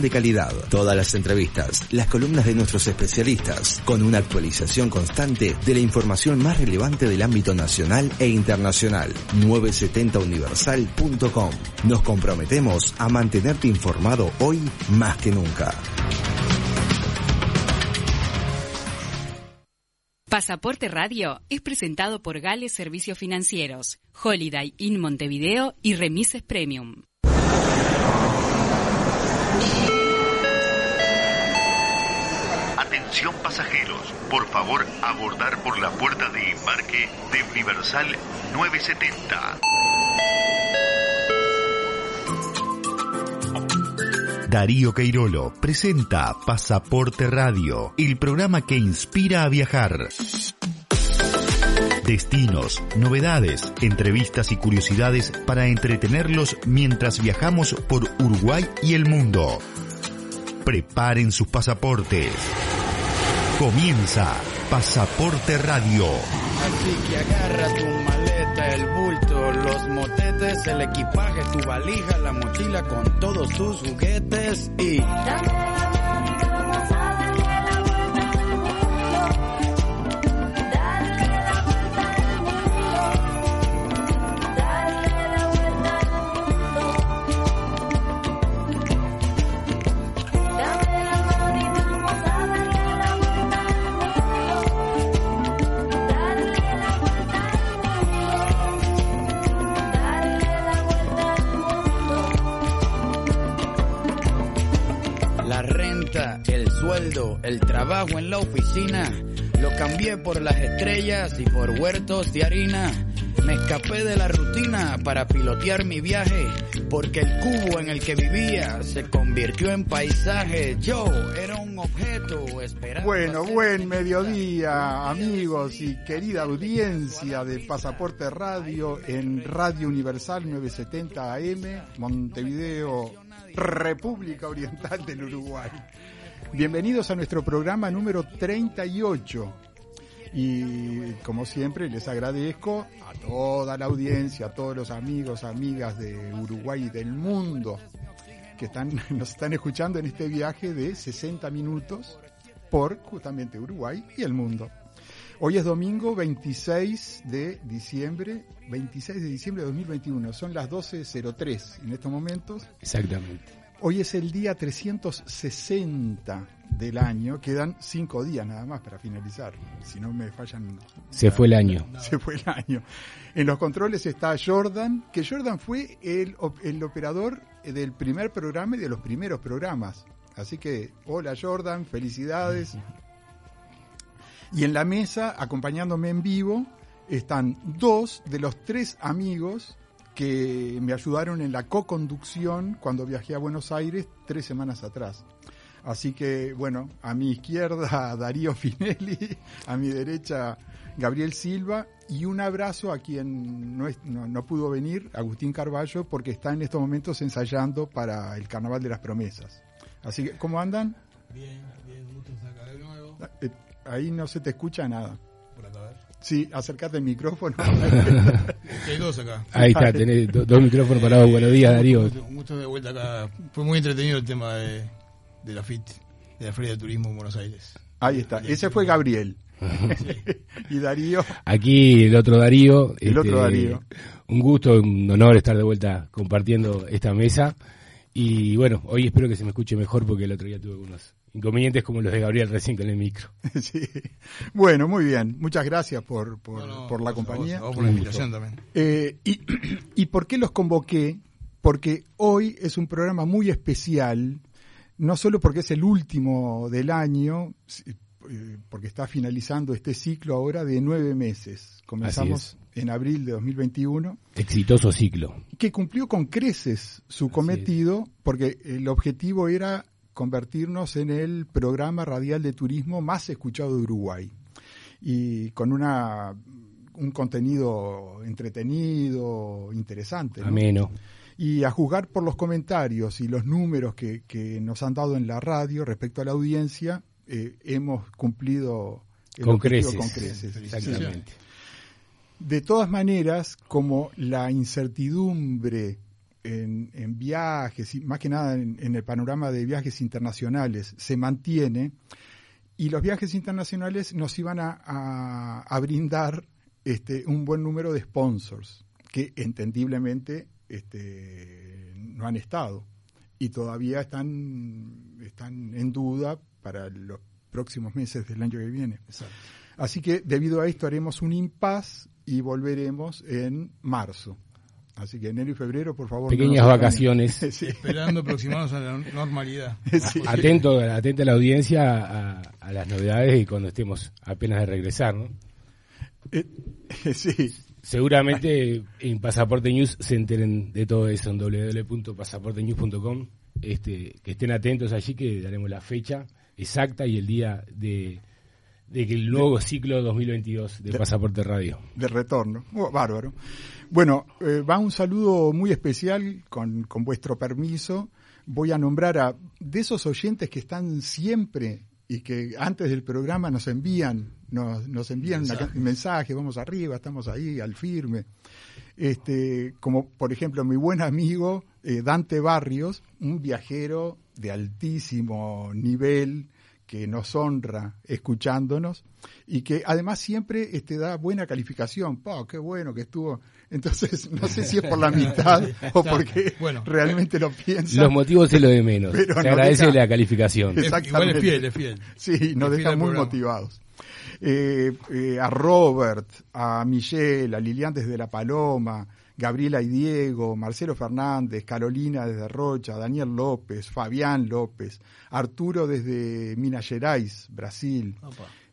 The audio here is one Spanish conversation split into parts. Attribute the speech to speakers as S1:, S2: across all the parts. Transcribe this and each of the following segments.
S1: de calidad. Todas las entrevistas, las columnas de nuestros especialistas, con una actualización constante de la información más relevante del ámbito nacional e internacional. 970universal.com. Nos comprometemos a mantenerte informado hoy más que nunca.
S2: Pasaporte Radio es presentado por Gales Servicios Financieros, Holiday in Montevideo y Remises Premium.
S3: Atención pasajeros, por favor abordar por la puerta de embarque de Universal 970.
S4: Darío Queirolo presenta Pasaporte Radio, el programa que inspira a viajar. Destinos, novedades, entrevistas y curiosidades para entretenerlos mientras viajamos por Uruguay y el mundo. Preparen sus pasaportes. Comienza Pasaporte Radio.
S5: Así que agarra tu maleta, el bulto, los motetes, el equipaje, tu valija, la mochila con todos tus juguetes y... sueldo, el trabajo en la oficina, lo cambié por las estrellas y por huertos de harina. Me escapé de la rutina para pilotear mi viaje, porque el cubo en el que vivía se convirtió en paisaje. Yo era un objeto esperando.
S6: Bueno, buen mediodía, amigos y querida audiencia de Pasaporte Radio en Radio Universal 970 AM, Montevideo, República Oriental del Uruguay. Bienvenidos a nuestro programa número 38. Y como siempre les agradezco a toda la audiencia, a todos los amigos, amigas de Uruguay y del mundo que están, nos están escuchando en este viaje de 60 minutos por justamente Uruguay y el mundo. Hoy es domingo 26 de diciembre, 26 de diciembre de 2021, son las 12.03 en estos momentos.
S7: Exactamente.
S6: Hoy es el día 360 del año, quedan cinco días nada más para finalizar, si no me fallan.
S7: Se fue el año.
S6: Se fue el año. En los controles está Jordan, que Jordan fue el, el operador del primer programa y de los primeros programas. Así que, hola Jordan, felicidades. Y en la mesa, acompañándome en vivo, están dos de los tres amigos que me ayudaron en la co-conducción cuando viajé a Buenos Aires tres semanas atrás. Así que, bueno, a mi izquierda Darío Finelli, a mi derecha Gabriel Silva y un abrazo a quien no, es- no, no pudo venir, Agustín Carballo, porque está en estos momentos ensayando para el Carnaval de las Promesas. Así que, ¿cómo andan?
S8: Bien, bien, gusto estar acá de nuevo.
S6: Eh, Ahí no se te escucha nada. Sí, acércate al micrófono.
S8: Hay dos acá.
S7: Ahí está, tenés do- dos micrófonos parados. Buenos días, Darío.
S8: Un gusto, de vuelta acá. Fue muy entretenido el tema de, de la FIT, de la Feria de Turismo en Buenos Aires.
S6: Ahí está, ese fue Gabriel. y Darío,
S7: Aquí el otro Darío. este,
S6: El otro Darío.
S7: Un gusto, un honor estar de vuelta compartiendo esta mesa. Y bueno, hoy espero que se me escuche mejor porque el otro día tuve unos inconvenientes como los de Gabriel recién con el micro.
S6: sí. Bueno, muy bien. Muchas gracias por, por,
S8: No, no,
S6: por la
S8: vos,
S6: compañía.
S8: Vos por la invitación también.
S6: Eh, y, ¿Y por qué los convoqué? Porque hoy es un programa muy especial, no solo porque es el último del año, eh, porque está finalizando este ciclo ahora de nueve meses. Comenzamos en abril de 2021,
S7: Exitoso ciclo.
S6: que cumplió con creces su
S7: Así
S6: cometido, porque el objetivo era convertirnos en el programa radial de turismo más escuchado de Uruguay. Y con una un contenido entretenido, interesante. ¿no?
S7: Ameno.
S6: Y a juzgar por los comentarios y los números que, que nos han dado en la radio respecto a la audiencia, eh, hemos cumplido el
S7: Con creces.
S6: con creces.
S7: Exactamente.
S6: De todas maneras, como la incertidumbre en, en viajes, y más que nada en, en el panorama de viajes internacionales, se mantiene y los viajes internacionales nos iban a, a- a brindar este, un buen número de sponsors que entendiblemente este, no han estado y todavía están, están en duda para los próximos meses del año que viene. Así que debido a esto haremos un impas y volveremos en marzo. Así que enero y febrero, por favor.
S7: Pequeñas vacaciones.
S6: Sí.
S8: Esperando aproximarnos a la normalidad.
S6: Sí.
S7: Atento, atenta a la audiencia a, a las novedades y cuando estemos apenas de regresar, ¿no?
S6: Eh, sí.
S7: Seguramente en Pasaporte News se enteren de todo eso en www.pasaportenews.com. Este, que estén atentos allí que daremos la fecha exacta y el día de, de que el nuevo ciclo 2022 de Pasaporte Radio.
S6: de retorno. Oh, bárbaro. Bueno, eh, va un saludo muy especial, con, con vuestro permiso. Voy a nombrar a de esos oyentes que están siempre y que antes del programa nos envían, nos, nos envían una ca- mensaje, vamos arriba, estamos ahí, al firme. Este, como por ejemplo mi buen amigo eh, Dante Barrios, un viajero de altísimo nivel, que nos honra escuchándonos y que además siempre este, da buena calificación. ¡Pah, qué bueno que estuvo! Entonces, no sé si es por la mitad o porque
S8: Bueno.
S6: realmente lo piensa.
S7: Los motivos es lo de menos.
S6: Pero
S7: Se
S6: no
S7: agradece
S6: deja-
S7: la calificación.
S8: Igual es fiel, es fiel.
S6: Sí, nos
S8: al
S6: muy
S8: programa.
S6: motivados. Eh, eh, a Robert, a Michelle, a Lilian desde La Paloma, Gabriela y Diego, Marcelo Fernández, Carolina desde Rocha, Daniel López, Fabián López, Arturo desde Minas Gerais, Brasil,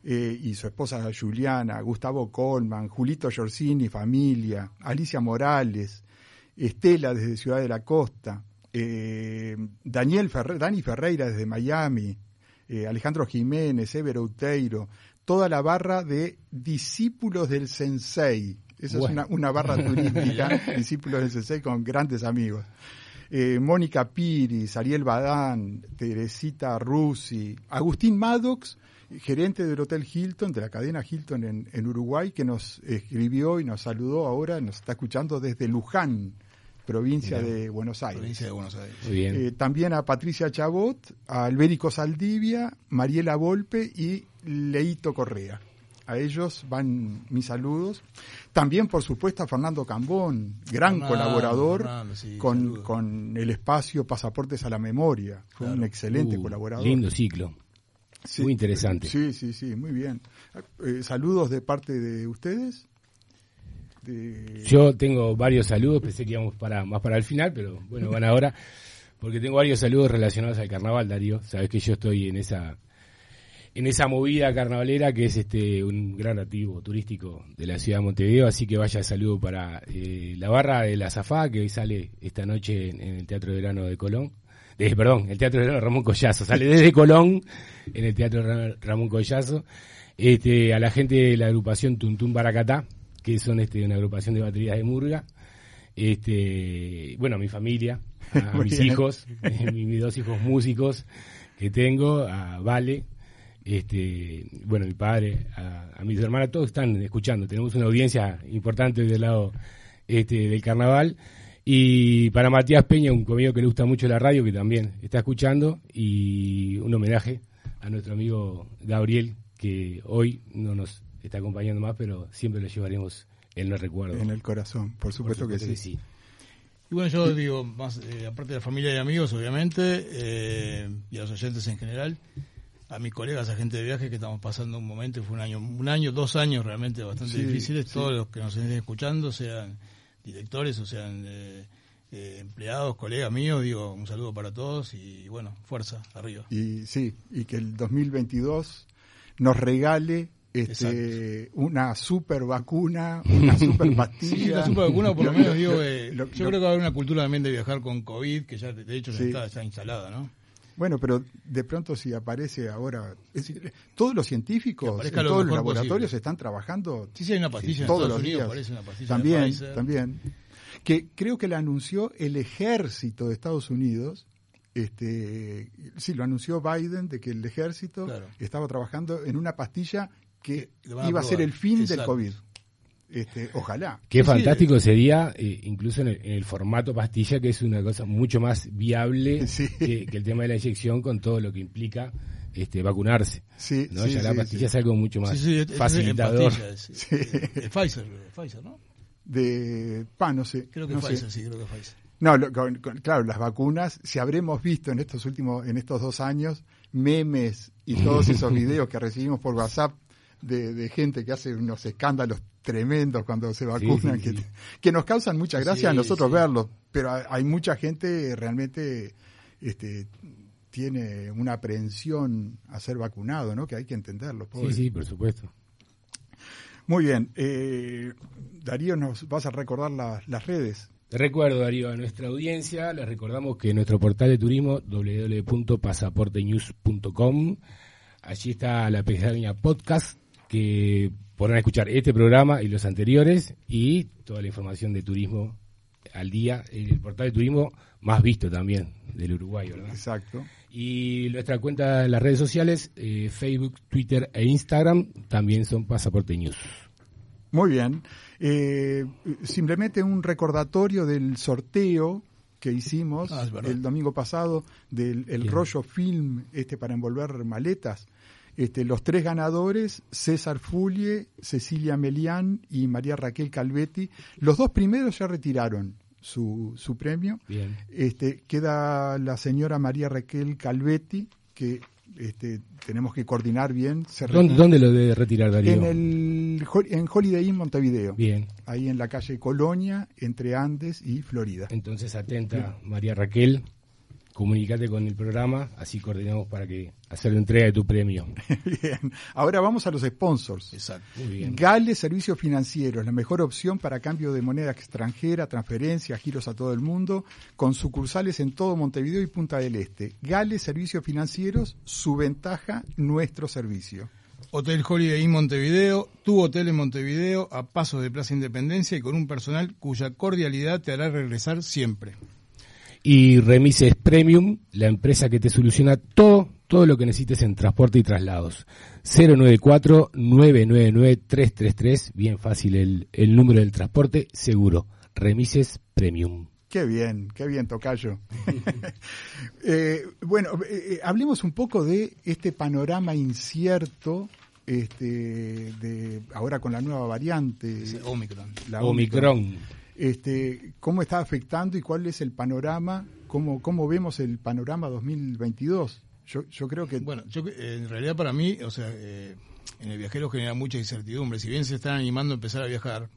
S6: eh, y su esposa Juliana, Gustavo Colman, Julito Giorgini, familia, Alicia Morales, Estela desde Ciudad de la Costa, eh, Daniel Ferre- Dani Ferreira desde Miami, eh, Alejandro Jiménez, Evero Uteiro, toda la barra de discípulos del Sensei. Esa
S7: Bueno.
S6: es una, una barra turística, discípulos del Sensei con grandes amigos. Eh, Mónica Piris, Ariel Badán, Teresita Rusi, Agustín Maddox, gerente del Hotel Hilton, de la cadena Hilton en, en Uruguay, que nos escribió y nos saludó ahora, nos está escuchando desde Luján, provincia de Buenos Aires.
S8: Provincia de Buenos Aires.
S7: Muy bien.
S6: Eh, también a Patricia Chabot, a Albérico Saldivia, Mariela Volpe y Leito Correa. A ellos van mis saludos. También, por supuesto, a Fernando Cambón, gran
S8: Fernando,
S6: con,
S8: Fernando, sí,
S6: con, el espacio Pasaportes a la Memoria. Fue un excelente
S7: Uh,
S6: colaborador.
S7: Lindo ciclo.
S6: Sí,
S7: muy interesante.
S6: Sí, sí, sí, muy bien. Eh, saludos de parte de ustedes. De-
S7: Yo tengo varios saludos, pensé que íbamos para, más para el final, pero bueno, van ahora, porque tengo varios saludos relacionados al carnaval, Darío. Sabes que yo estoy en esa en esa movida carnavalera que es este un gran activo turístico de la ciudad de Montevideo, así que vaya saludo para eh, la barra de la Zafá, que hoy sale esta noche en, en el Teatro de Verano de Colón. De, perdón, el Teatro de Verano Ramón Collazo, sale desde Colón en el Teatro Ra- Ramón Collazo. Este, a la gente de la agrupación Tuntún Baracatá, que son este, una agrupación de baterías de Murga. Este, bueno, a mi familia, a, mis
S6: bien.
S7: hijos, mi- mis dos hijos músicos que tengo, a Vale, este, bueno, mi padre, a, a mis hermanas, todos están escuchando. Tenemos una audiencia importante del lado este, del carnaval. Y para Matías Peña, un conmigo que le gusta mucho la radio, que también está escuchando, y un homenaje a nuestro amigo Gabriel, que hoy no nos está acompañando más, pero siempre lo llevaremos en el recuerdo.
S6: en el corazón, por supuesto, que sí.
S8: Y bueno, yo digo, más eh, aparte de la familia y amigos, obviamente, eh, y a los oyentes en general, a mis colegas, agentes de viaje, que estamos pasando un momento, fue un año, un año, dos años realmente bastante
S6: Sí,
S8: difíciles,
S6: sí.
S8: todos los que nos estén escuchando, sean directores o sean eh, eh, empleados, colegas míos, digo, un saludo para todos y bueno, fuerza, arriba.
S6: Y sí, y que el 2022 nos regale este, una super vacuna, una super pastilla.
S8: Sí, la supervacuna, por lo menos, digo, eh,
S6: lo-
S8: yo
S6: lo-
S8: creo que va a haber una cultura también de viajar con COVID, que ya de hecho ya
S6: Sí.
S8: está, está instalada, ¿no?
S6: Bueno, pero de pronto si aparece ahora, es decir, todos los científicos, en
S8: lo
S6: todos los
S8: posible.
S6: laboratorios están trabajando
S8: Sí, sí, hay una pastilla en
S6: todos
S8: Estados
S6: los
S8: Unidos,
S6: días.
S8: una pastilla
S6: también, también, que creo que la anunció el ejército de Estados Unidos. Este, sí, lo anunció Biden de que el ejército
S8: Claro.
S6: estaba trabajando en una pastilla que
S8: a
S6: iba a ser el fin del. COVID. Este, ojalá.
S7: Qué fantástico sería, eh, incluso en el, formato pastilla, que es una cosa mucho más viable que, el tema de la inyección con todo lo que implica este, vacunarse.
S6: Sí,
S7: ¿no? ya la pastilla es algo mucho más facilitador.
S8: Es, de Pfizer, Pfizer, ¿no?
S6: De PAN, no sé.
S8: Creo que Pfizer, sí, creo que Pfizer.
S6: No, claro, las vacunas, si habremos visto en estos últimos, en estos dos años, memes y todos esos videos que recibimos por WhatsApp de, gente que hace unos escándalos tremendos cuando se vacunan, que, nos causan mucha gracia a nosotros verlos, pero hay mucha gente realmente este, tiene una aprehensión a ser vacunado, ¿no? Que hay que entenderlo.
S7: Sí, sí, por supuesto.
S6: Muy bien. Eh, Darío, ¿nos vas a recordar las redes?
S7: Te recuerdo, Darío, a nuestra audiencia, les recordamos que nuestro portal de turismo, www.pasaportenews.com, allí está la pestaña podcast, que podrán escuchar este programa y los anteriores, y toda la información de turismo al día, el portal de turismo más visto también del Uruguay, ¿verdad?
S6: Exacto.
S7: Y nuestra cuenta en las redes sociales, eh, Facebook, Twitter e Instagram, también son Pasaporte News.
S6: Muy bien. Eh, simplemente un recordatorio del sorteo que hicimos ah, el domingo pasado del el rollo film este para envolver maletas. Este, los tres ganadores, César Fulie, Cecilia Melián y María Raquel Calvetti, los dos primeros ya retiraron su, su premio.
S7: Bien.
S6: Este, queda la señora María Raquel Calvetti, que este, tenemos que coordinar bien.
S7: ¿Dónde, lo debe retirar Darío?
S6: En, el, en Holiday Inn Montevideo.
S7: Bien.
S6: Ahí en la calle Colonia, entre Andes y Florida.
S7: Entonces, atenta, María Raquel, comunícate con el programa, así coordinamos para que hacer la entrega de tu premio.
S6: bien. Ahora vamos a los sponsors.
S7: Exacto. Muy bien.
S6: Gale Servicios Financieros, la mejor opción para cambio de moneda extranjera, transferencias, giros a todo el mundo, con sucursales en todo Montevideo y Punta del Este. Gale Servicios Financieros, su ventaja, nuestro servicio.
S8: Hotel Holiday Inn Montevideo, tu hotel en Montevideo, a pasos de Plaza Independencia y con un personal cuya cordialidad te hará regresar siempre
S7: y Remises Premium, la empresa que te soluciona todo, todo lo que necesites en transporte y traslados. 094-999-333, bien fácil el, el número del transporte, seguro. Remises Premium.
S6: Qué bien, qué bien, Tocayo. eh, bueno, eh, eh, hablemos un poco de este panorama incierto este, de ahora con la nueva variante.
S8: Omicron.
S7: La Omicron
S6: este, cómo está afectando y cuál es el panorama, cómo, cómo vemos el panorama 2022. Yo, yo creo que...
S8: Bueno, yo, en realidad para mí, o sea, eh, en el viajero genera mucha incertidumbre. Si bien se están animando a empezar a viajar,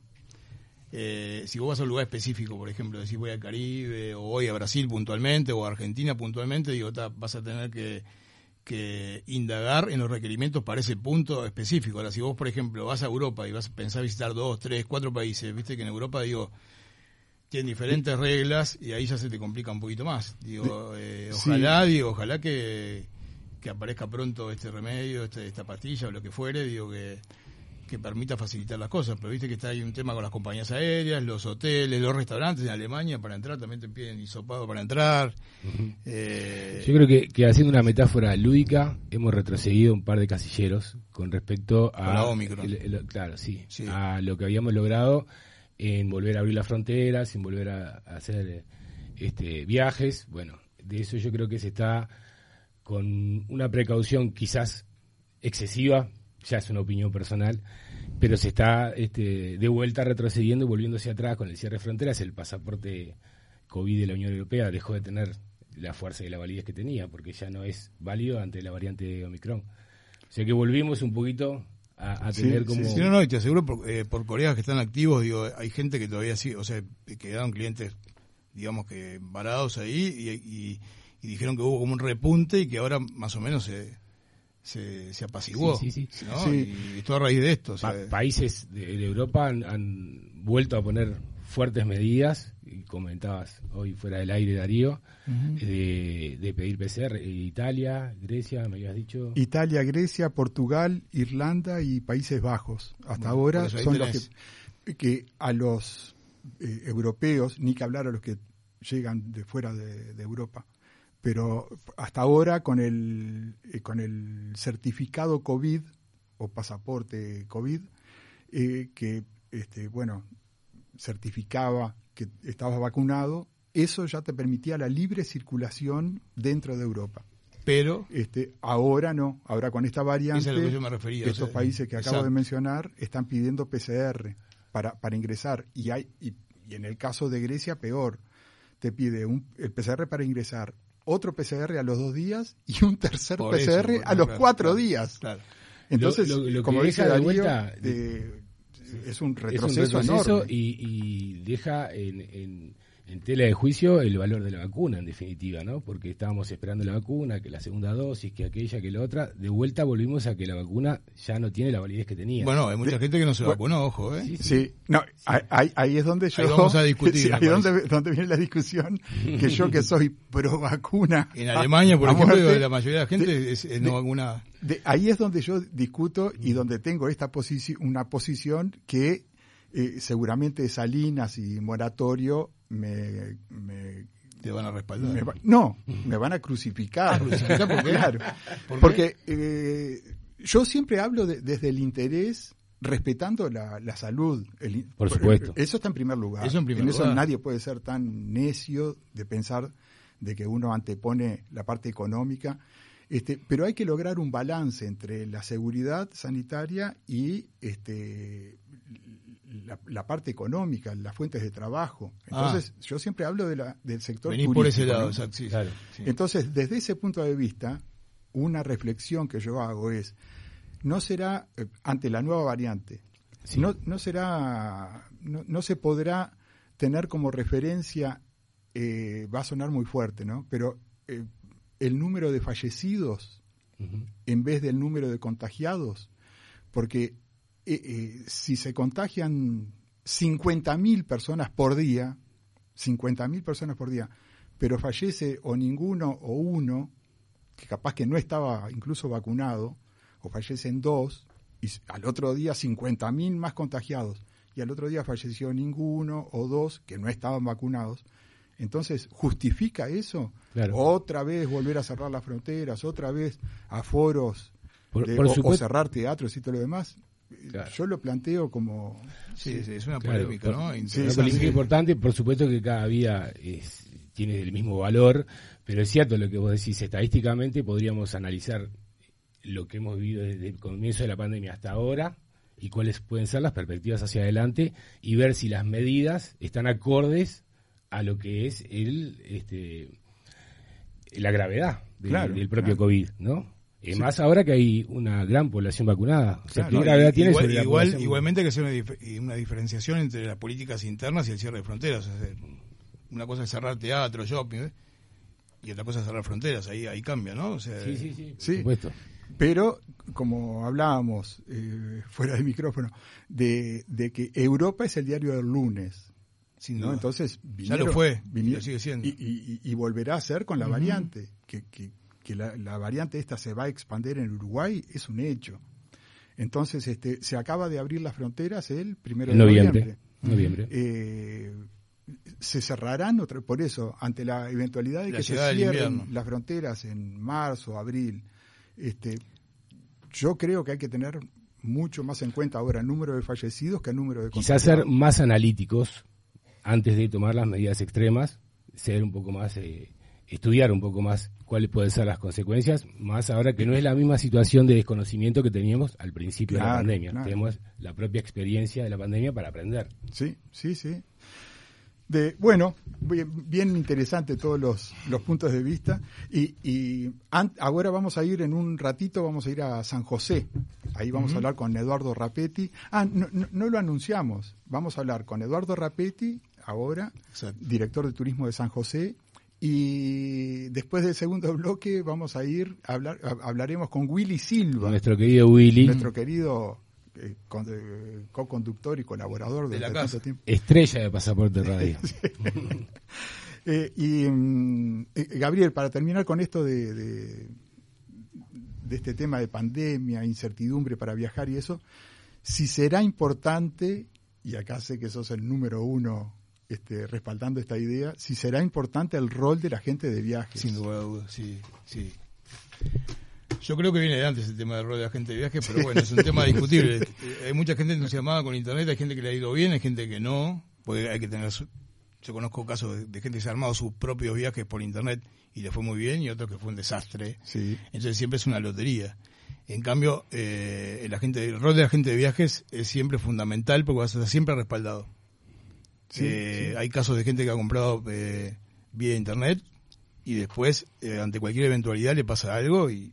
S8: eh, si vos vas a un lugar específico, por ejemplo, decís voy al Caribe o voy a Brasil puntualmente o a Argentina puntualmente, digo, vas a tener que, que, indagar en los requerimientos para ese punto específico. Ahora, si vos, por ejemplo, vas a Europa y vas a pensar visitar dos, tres, cuatro países, viste que en Europa, digo, tienen diferentes reglas y ahí ya se te complica un poquito más. Digo, eh, ojalá, digo, ojalá que, que, aparezca pronto este remedio, este, esta pastilla o lo que fuere, digo que, que permita facilitar las cosas. Pero viste que está ahí un tema con las compañías aéreas, los hoteles, los restaurantes en Alemania para entrar también te piden hisopado para entrar.
S7: Eh, Yo creo que, que, haciendo una metáfora lúdica hemos retrocedido un par de casilleros con respecto a
S8: la Omicron.
S7: claro, sí, a lo que habíamos logrado en volver a abrir las fronteras, en volver a, hacer este, viajes. Bueno, de eso yo creo que se está con una precaución quizás excesiva, ya es una opinión personal, pero se está este, de vuelta retrocediendo y volviéndose atrás con el cierre de fronteras. El pasaporte COVID de la Unión Europea dejó de tener la fuerza y la validez que tenía, porque ya no es válido ante la variante de Omicron. O sea que volvimos un poquito a, tener como...
S8: Sí, no, no, y te aseguro por, eh, por colegas que están activos, digo, hay gente que todavía sí, o sea, quedaron clientes, digamos que varados ahí y, dijeron que hubo como un repunte y que ahora más o menos se, se, apaciguó. Sí, sí, sí. Y, todo a raíz de esto.
S7: países de, Europa han, vuelto a poner fuertes medidas, y comentabas hoy fuera del aire Darío, de, pedir PCR, Italia, Grecia, me habías dicho.
S6: Italia, Grecia, Portugal, Irlanda y Países Bajos. Hasta ahora son los que, que, a los eh, europeos, ni que hablar a los que llegan de fuera de, Europa, pero hasta ahora con el, eh, con el certificado COVID o pasaporte COVID, eh, que este, bueno, certificaba que estabas vacunado, eso ya te permitía la libre circulación dentro de Europa.
S8: Pero
S6: Este, ahora no, ahora con esta variante,
S8: es a lo que yo me refería, o
S6: estos
S8: sea,
S6: países que acabo de mencionar están pidiendo PCR para, para ingresar. Y hay y, y en el caso de Grecia peor, te pide un el PCR para ingresar, otro PCR a los dos días y un tercer
S8: Por eso,
S6: PCR
S8: bueno,
S6: a los
S8: claro,
S6: cuatro
S8: claro,
S6: días.
S8: claro.
S6: Entonces,
S7: Lo- lo- lo
S6: como dice
S7: de
S6: Darío,
S7: vuelta-
S6: eh, es un
S7: es
S6: retroceso,
S7: un retroceso
S6: enorme.
S7: y, y deja en, en- en tela de juicio el valor de la vacuna, en definitiva, ¿no? Porque estábamos esperando la vacuna, que la segunda dosis, que aquella, que la otra. De vuelta volvimos a que la vacuna ya no tiene la validez que tenía.
S8: Bueno, hay mucha gente que no se
S6: bueno,
S8: vacunó, ojo, ¿eh?
S7: Sí, sí.
S6: Sí, no, ahí- ahí, ahí es donde yo...
S8: Ahí vamos a discutir,
S6: ahí donde, donde viene la discusión, que yo que soy pro vacuna...
S8: En Alemania, por ejemplo,
S6: muerte,
S8: la mayoría de la gente
S6: de-
S8: es, es
S6: de-
S8: no vacunada.
S6: de- ahí es donde yo discuto y donde tengo esta posición, una posición que eh, seguramente Salinas y Moratorio me, me-
S8: Te van a respaldar.
S6: me va- no, me van a crucificar.
S8: Ah, ¿crucificar por qué?
S6: Claro.
S8: ¿Por qué?
S6: Porque eh, yo siempre hablo de- desde el interés respetando la, la salud. El
S7: Por supuesto.
S6: Eso está en primer lugar.
S8: Eso en primer
S6: eso
S8: lugar.
S6: nadie puede ser tan necio de pensar de que uno antepone la parte económica. Este, pero hay que lograr un balance entre la seguridad sanitaria y este, la, la parte económica, las fuentes de trabajo.
S8: Ah.
S6: Entonces, yo siempre hablo de la, del sector
S8: Venís por ese lado,
S6: ¿no?
S8: exacto, sí,
S7: Claro.
S8: sí.
S6: Entonces, desde ese punto de vista, una reflexión que yo hago es, no será, eh, ante la nueva variante,
S7: Sí.
S6: no, no será, no, no se podrá tener como referencia, eh, va a sonar muy fuerte, ¿no? Pero eh, el número de fallecidos en vez del número de contagiados, porque eh, eh, si se contagian 50.000 personas por día, 50.000 personas por día, pero fallece o ninguno o uno, que capaz que no estaba incluso vacunado, o fallecen dos, y al otro día 50.000 más contagiados, y al otro día falleció ninguno o dos que no estaban vacunados. Entonces, ¿justifica eso?
S7: Claro.
S6: Otra vez volver a cerrar las fronteras, otra vez aforos,
S7: Por-
S6: de-
S7: por
S6: o- o, cerrar teatros y todo lo demás.
S7: Claro.
S6: Yo lo planteo como...
S8: Sí, sí, es una
S7: Claro,
S8: polémica,
S7: por-
S8: ¿no?
S7: Una
S8: Interesante.
S7: política importante, por supuesto que cada día es- tiene el mismo valor, pero es cierto lo que vos decís, estadísticamente podríamos analizar lo que hemos vivido desde el comienzo de la pandemia hasta ahora y cuáles pueden ser las perspectivas hacia adelante y ver si las medidas están acordes a lo que es el este la gravedad de-
S6: Claro,
S7: del propio
S6: claro.
S7: COVID, ¿no? Eh, Más ahora que hay una gran población vacunada. O sea,
S6: Claro,
S7: ¿qué gravedad tiene
S8: igual, igual- igualmente que sea una, dif- una diferenciación entre las políticas internas y el cierre de fronteras. Una cosa es cerrar teatro, shopping, ¿eh? y otra cosa es cerrar fronteras. Ahí, ahí cambia, ¿no? O sea,
S7: Sí, sí, sí, por
S6: Sí.
S7: supuesto.
S6: Pero, como hablábamos eh, fuera de micrófono, de, de que Europa es el diario del lunes.
S8: sin
S6: ¿no?
S8: duda.
S6: Entonces,
S8: Ya lo fue, y
S6: vinieron-
S8: lo sigue siendo.
S6: Y, y- y volverá a ser con la variante. Que, que, que la, la variante esta se va a expandir en Uruguay es un hecho. Entonces, este, se acaba de abrir las fronteras el primero
S7: En
S6: de
S7: noviembre.
S6: noviembre.
S7: noviembre.
S6: Eh, se cerrarán otra, por eso ante la eventualidad de
S8: La
S6: que se cierren las fronteras en marzo abril este yo creo que hay que tener mucho más en cuenta ahora el número de fallecidos que el número de
S7: Quizás ser más analíticos antes de tomar las medidas extremas, ser un poco más, eh, estudiar un poco más cuáles pueden ser las consecuencias, más ahora que no es la misma situación de desconocimiento que teníamos al principio de la pandemia.
S6: claro.
S7: Tenemos la propia experiencia de la pandemia para aprender.
S6: sí sí sí de bueno bien, bien interesante todos los, los puntos de vista y, y an- ahora vamos a ir en un ratito vamos a ir a San José ahí vamos a hablar con Eduardo Rapetti ah no, no, no lo anunciamos vamos a hablar con Eduardo Rapetti ahora
S8: Exacto.
S6: director de turismo de San José y después del segundo bloque vamos a ir a hablar a- hablaremos con Willy Silva
S7: Nuestro querido Willy,
S6: nuestro querido eh, eh, co-conductor y colaborador
S8: De la
S6: tanto
S8: casa.
S6: tiempo
S7: estrella de Pasaporte Radio.
S6: Eh, y mm, eh, Gabriel, para terminar con esto de, de, de este tema de pandemia, incertidumbre para viajar y eso, si será importante, y acá sé que sos el número uno este, respaldando esta idea, si será importante el rol de la gente de viajes.
S8: Sin lugar a dudas, sí, sí. Yo creo que viene de antes el tema del rol de agente de viajes, pero bueno, es un tema discutible. hay mucha gente entusiasmada con Internet, hay gente que le ha ido bien, hay gente que no, porque hay que tener... Yo conozco casos de, gente que se ha armado sus propios viajes por Internet y le fue muy bien, y otros que fue un desastre.
S6: Sí.
S8: Entonces siempre es una lotería. En cambio, eh, el, agente, el rol de agente de viajes es siempre fundamental porque vas a estar siempre respaldado. Eh, hay casos de gente que ha comprado eh, vía internet y después, eh, ante cualquier eventualidad, le pasa algo y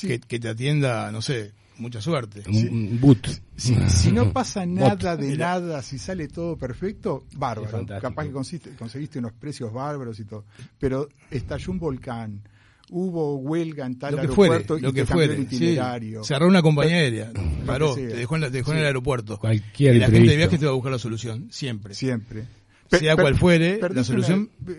S8: que, te atienda, no sé, mucha suerte.
S7: Un boot.
S6: Si, no pasa nada de nada, si sale todo perfecto, bárbaro. Capaz que conseguiste unos precios bárbaros y todo. Pero estalló un volcán, hubo huelga en tal
S8: lo que
S6: aeropuerto
S8: lo
S6: y
S8: que
S6: fuere, el itinerario.
S8: Cerró una compañía aérea, paró, te dejó en, dejó en el aeropuerto.
S7: Cualquier
S8: y la gente de viaje te va a buscar la solución, siempre.
S6: Siempre.
S8: sea cual fuere, la solución...
S6: Eh,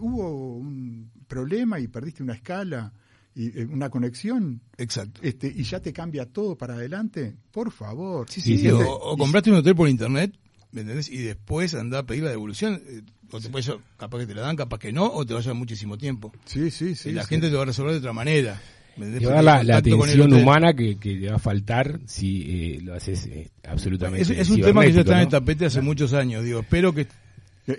S6: hubo un problema y perdiste una escala y eh, una conexión.
S8: Exacto.
S6: Este, y ya te cambia todo para adelante. Por favor.
S8: Sí, sí, o, compraste un hotel por internet, ¿me entendés? Y después anda a pedir la devolución. Eh, o te puede, capaz que te la dan, capaz que no, o te va a llevar muchísimo tiempo.
S6: Sí, sí, sí.
S8: Y la gente te va a resolver de otra manera.
S7: Llevar la, la atención humana que, que te va a faltar si eh, lo haces eh, absolutamente.
S8: Es, es un tema que ya está en el tapete hace muchos años. Digo, espero que,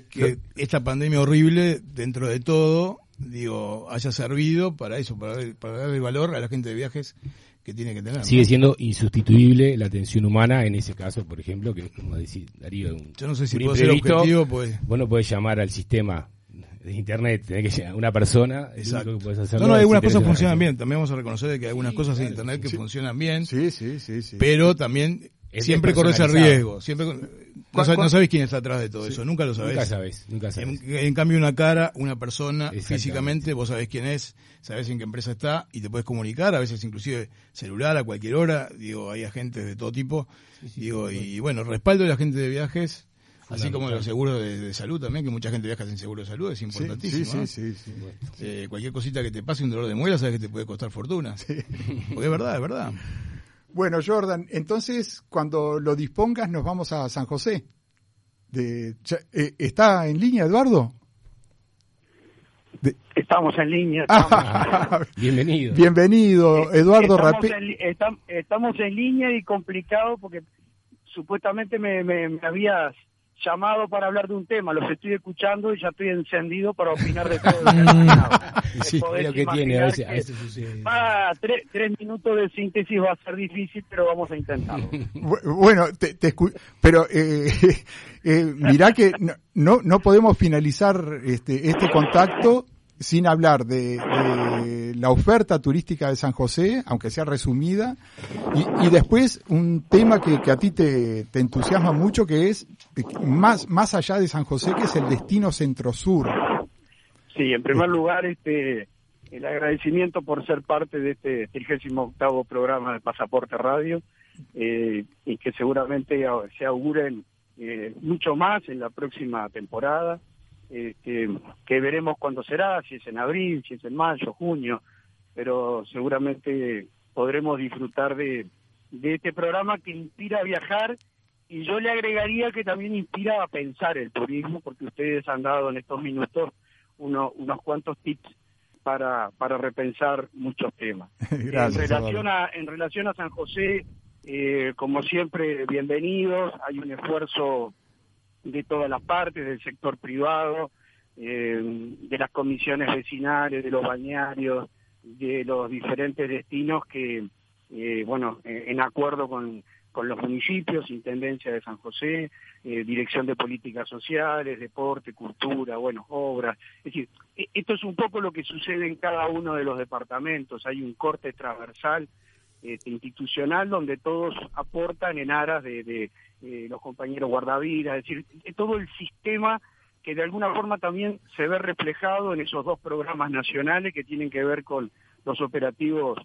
S8: que esta pandemia horrible, dentro de todo, digo, haya servido para eso, para, para darle valor a la gente de viajes que tiene que tener.
S7: Sigue siendo insustituible la atención humana en ese caso, por ejemplo, que como decir Darío, un,
S8: yo no sé si puedo ser objetivo, pues.
S7: Bueno, puedes llamar al sistema de internet, tenés que una persona,
S8: Exacto. Que hacer no, no, algunas cosas funcionan bien, también vamos a reconocer que hay algunas cosas en internet que funcionan bien.
S6: Sí, sí, sí, sí.
S8: Pero también siempre corres el riesgo, siempre no, sabes, quién está atrás de todo eso, nunca lo sabes.
S7: Nunca sabes, nunca sabes.
S8: En, cambio, una cara, una persona, físicamente, vos sabés quién es, sabés en qué empresa está y te puedes comunicar, a veces inclusive celular a cualquier hora, digo, hay agentes de todo tipo, digo, y bueno, respaldo de la gente de viajes, así como los seguros de, salud también, que mucha gente viaja sin seguro de salud, es importantísimo. Sí, sí, eh, cualquier cosita que te pase, un dolor de muela, sabes que te puede costar fortuna. Porque es verdad, es verdad.
S6: Bueno, Jordan, entonces cuando lo dispongas nos vamos a San José. De, eh, ¿Está en línea, Eduardo?
S9: Estamos en línea.
S7: bienvenido.
S6: Bienvenido, Eduardo
S9: estamos en, estamos en línea y complicado porque supuestamente me, me, me habías llamado para hablar de un tema, los estoy escuchando y ya estoy encendido para opinar de todo.
S7: sí, es lo que tiene, a veces,
S9: sucede. Ah, tres, tres, minutos de síntesis va a ser difícil, pero vamos a intentarlo.
S6: bueno, te, te pero eh, eh, mirá que no, no podemos finalizar este, este contacto sin hablar de, la oferta turística de San José, aunque sea resumida, y, después un tema que, a ti te, entusiasma mucho, que es más, más allá de San José, que es el destino centro-sur.
S9: Sí, en primer lugar, este el agradecimiento por ser parte de este 38 programa de Pasaporte Radio, eh, y que seguramente se auguren eh, mucho más en la próxima temporada este, que veremos cuándo será, si es en abril, si es en mayo, junio, pero seguramente podremos disfrutar de, de este programa que inspira a viajar y yo le agregaría que también inspira a pensar el turismo, porque ustedes han dado en estos minutos uno, unos cuantos tips para, para repensar muchos temas. en, relación a, en relación a San José, eh, como siempre, bienvenidos. Hay un esfuerzo de todas las partes, del sector privado, eh, de las comisiones vecinales, de los bañarios, de los diferentes destinos que, eh, bueno, eh, en acuerdo con, con los municipios, Intendencia de San José, Dirección de Políticas Sociales, Deporte, Cultura, bueno, obras. Es decir, e, esto es un poco lo que sucede en cada uno de los departamentos. Hay un corte transversal este, institucional donde todos aportan en aras de, los compañeros guardavidas, es decir, todo el sistema que de alguna forma también se ve reflejado en esos dos programas nacionales que tienen que ver con los operativos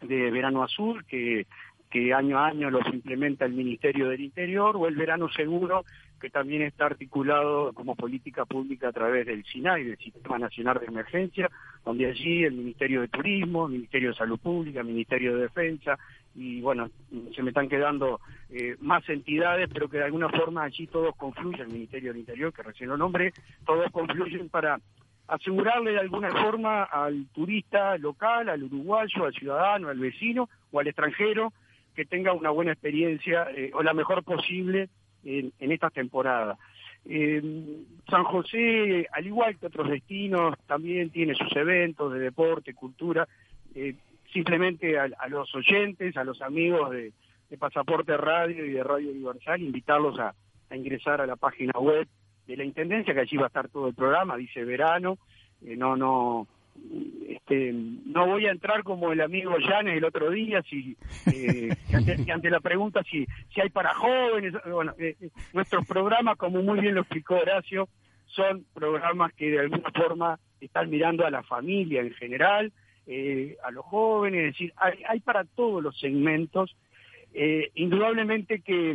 S9: de Verano Azul, que que año a año los implementa el Ministerio del Interior, o el Verano Seguro, que también está articulado como política pública a través del SINAI, del Sistema Nacional de Emergencia, donde allí el Ministerio de Turismo, el Ministerio de Salud Pública, el Ministerio de Defensa, y bueno, se me están quedando eh, más entidades, pero que de alguna forma allí todos confluyen, el Ministerio del Interior, que recién lo nombré, todos confluyen para asegurarle de alguna forma al turista local, al uruguayo, al ciudadano, al vecino o al extranjero que tenga una buena experiencia eh, o la mejor posible en, en esta temporada. Eh, San José, al igual que otros destinos, también tiene sus eventos de deporte, cultura. Eh, simplemente a, a, los oyentes, a los amigos de, Pasaporte Radio y de Radio Universal, invitarlos a, a ingresar a la página web de la Intendencia, que allí va a estar todo el programa, dice verano, eh, no, no, este, no voy a entrar como el amigo Llanes el otro día, si, eh, ante, la pregunta si, si hay para jóvenes, bueno, eh, nuestros programas, como muy bien lo explicó Horacio, son programas que de alguna forma están mirando a la familia en general, eh, a los jóvenes, es decir, hay, hay para todos los segmentos, eh, indudablemente que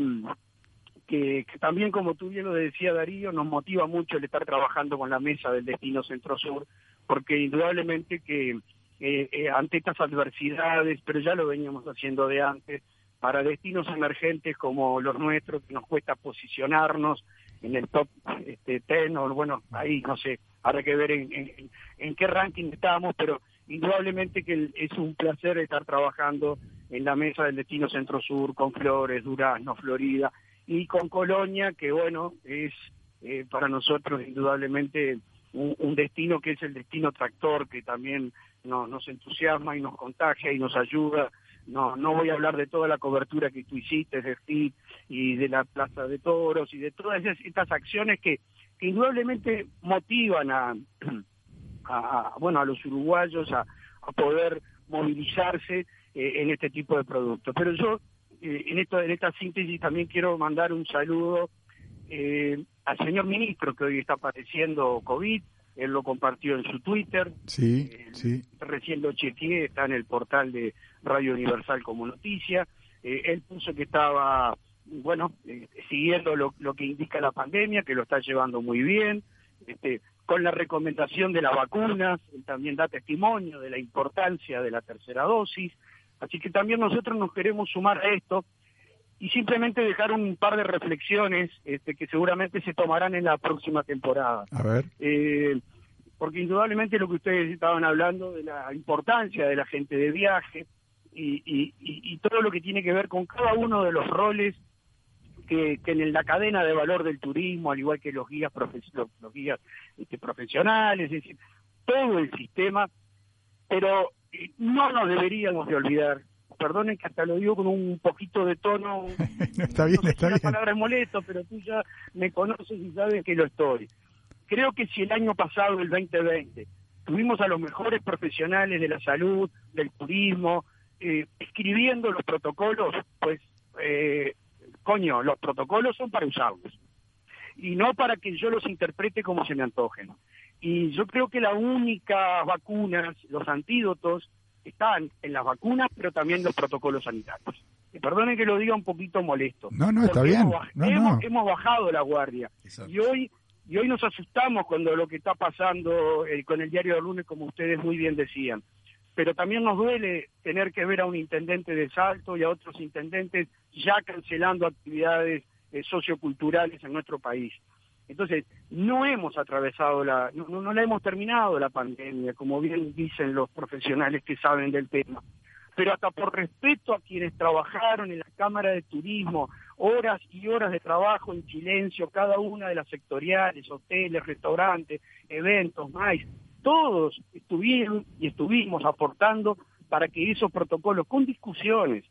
S9: que, que, también, como tú bien lo decía Darío, nos motiva mucho el estar trabajando con la mesa del Destino Centro-Sur, porque indudablemente que eh, eh, ante estas adversidades, pero ya lo veníamos haciendo de antes, para destinos emergentes como los nuestros, que nos cuesta posicionarnos en el top este, ten, o bueno, ahí no sé, habrá que ver en, en, en qué ranking estamos, pero indudablemente que es un placer estar trabajando en la mesa del Destino Centro-Sur con Flores, Durazno, Florida, y con Colonia, que bueno, es eh, para nosotros indudablemente un, destino que es el destino tractor, que también no, nos entusiasma y nos contagia y nos ayuda. No, no voy a hablar de toda la cobertura que tú hiciste de FIT y de la Plaza de Toros y de todas estas acciones que, indudablemente motivan a, bueno, a los uruguayos a, a poder movilizarse eh, en este tipo de productos. Pero yo eh, en, esto, en esta síntesis también quiero mandar un saludo eh, al señor ministro que hoy está padeciendo COVID. Él lo compartió en su Twitter.
S6: Sí, eh, sí.
S9: Recién lo chequeé, está en el portal de Radio Universal como noticia. Eh, él puso que estaba, bueno, eh, siguiendo lo, lo, que indica la pandemia, que lo está llevando muy bien. Este, con la recomendación de las vacunas, él también da testimonio de la importancia de la tercera dosis. Así que también nosotros nos queremos sumar a esto y simplemente dejar un par de reflexiones este, que seguramente se tomarán en la próxima temporada.
S6: A ver.
S9: Eh, porque indudablemente lo que ustedes estaban hablando de la importancia de la gente de viaje y, y, y, todo lo que tiene que ver con cada uno de los roles que, que, en la cadena de valor del turismo, al igual que los guías, los, los guías este, profesionales, es decir, todo el sistema, pero no nos deberíamos de olvidar. Perdonen que hasta lo digo con un poquito de tono.
S6: no, está bien,
S9: no sé
S6: está
S9: si
S6: bien.
S9: La palabra es molesto, pero tú ya me conoces y sabes que lo estoy. Creo que si el año pasado, el 2020, tuvimos a los mejores profesionales de la salud, del turismo, eh, escribiendo los protocolos, pues, eh, coño, los protocolos son para usarlos. Y no para que yo los interprete como se me antojen. Y yo creo que las únicas vacunas, los antídotos, están en las vacunas, pero también los protocolos sanitarios. Y perdonen que lo diga un poquito molesto.
S6: No, no, está bien.
S9: Hemos,
S6: no,
S9: hemos,
S6: no.
S9: hemos, bajado la guardia. Exacto. Y hoy y hoy nos asustamos cuando lo que está pasando eh, con el diario del lunes, como ustedes muy bien decían. Pero también nos duele tener que ver a un intendente de Salto y a otros intendentes ya cancelando actividades eh, socioculturales en nuestro país. Entonces, no hemos atravesado la, no, no, la hemos terminado la pandemia, como bien dicen los profesionales que saben del tema. Pero hasta por respeto a quienes trabajaron en la Cámara de Turismo, horas y horas de trabajo en silencio, cada una de las sectoriales, hoteles, restaurantes, eventos, más, todos estuvieron y estuvimos aportando para que esos protocolos, con discusiones,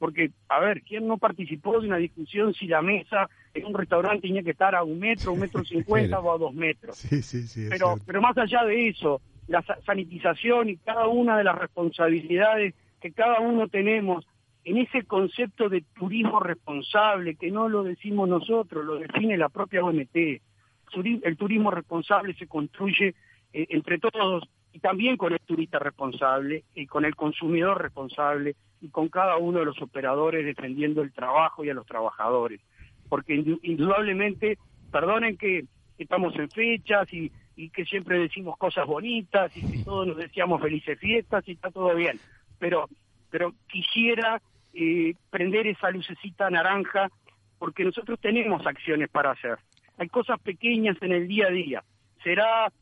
S9: porque, a ver, ¿quién no participó de una discusión si la mesa en un restaurante tenía que estar a un metro, un metro cincuenta o a dos metros?
S6: Sí, sí, sí.
S9: Pero, pero más allá de eso, la sanitización y cada una de las responsabilidades que cada uno tenemos en ese concepto de turismo responsable, que no lo decimos nosotros, lo define la propia OMT. El turismo responsable se construye eh, entre todos y también con el turista responsable y con el consumidor responsable y con cada uno de los operadores defendiendo el trabajo y a los trabajadores. Porque indudablemente, perdonen que estamos en fechas y, que siempre decimos cosas bonitas y que todos nos deseamos felices fiestas y está todo bien, pero, pero quisiera eh, prender esa lucecita naranja porque nosotros tenemos acciones para hacer. Hay cosas pequeñas en el día a día. Será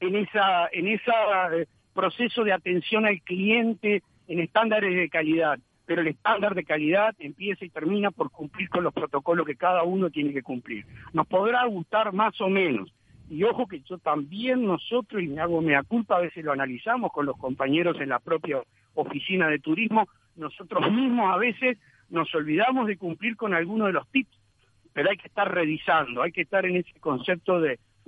S9: en esa en esa eh, proceso de atención al cliente en estándares de calidad pero el estándar de calidad empieza y termina por cumplir con los protocolos que cada uno tiene que cumplir. Nos podrá gustar más o menos. Y ojo que yo también nosotros, y me hago mea culpa, a veces lo analizamos con los compañeros en la propia oficina de turismo, nosotros mismos a veces nos olvidamos de cumplir con algunos de los tips, pero hay que estar revisando, hay que estar en ese concepto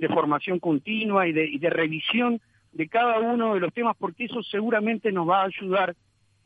S9: de, formación continua y de, y de revisión de cada uno de los temas, porque eso seguramente nos va a ayudar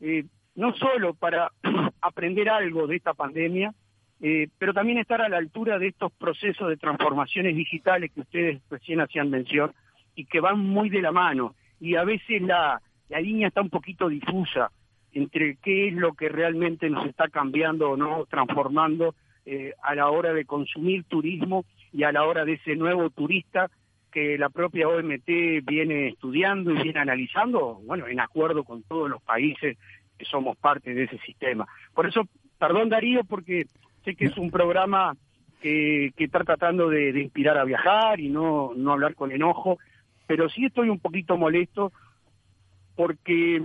S9: eh, no solo para aprender algo de esta pandemia, eh, pero también estar a la altura de estos procesos de transformaciones digitales que ustedes recién hacían mención y que van muy de la mano. Y a veces la, la línea está un poquito difusa entre qué es lo que realmente nos está cambiando o no, transformando eh, a la hora de consumir turismo y a la hora de ese nuevo turista que la propia OMT viene estudiando y viene analizando, bueno, en acuerdo con todos los países que somos parte de ese sistema. Por eso, perdón Darío, porque sé que es un programa que, está tratando de, inspirar a viajar y no, no hablar con enojo, pero sí estoy un poquito molesto porque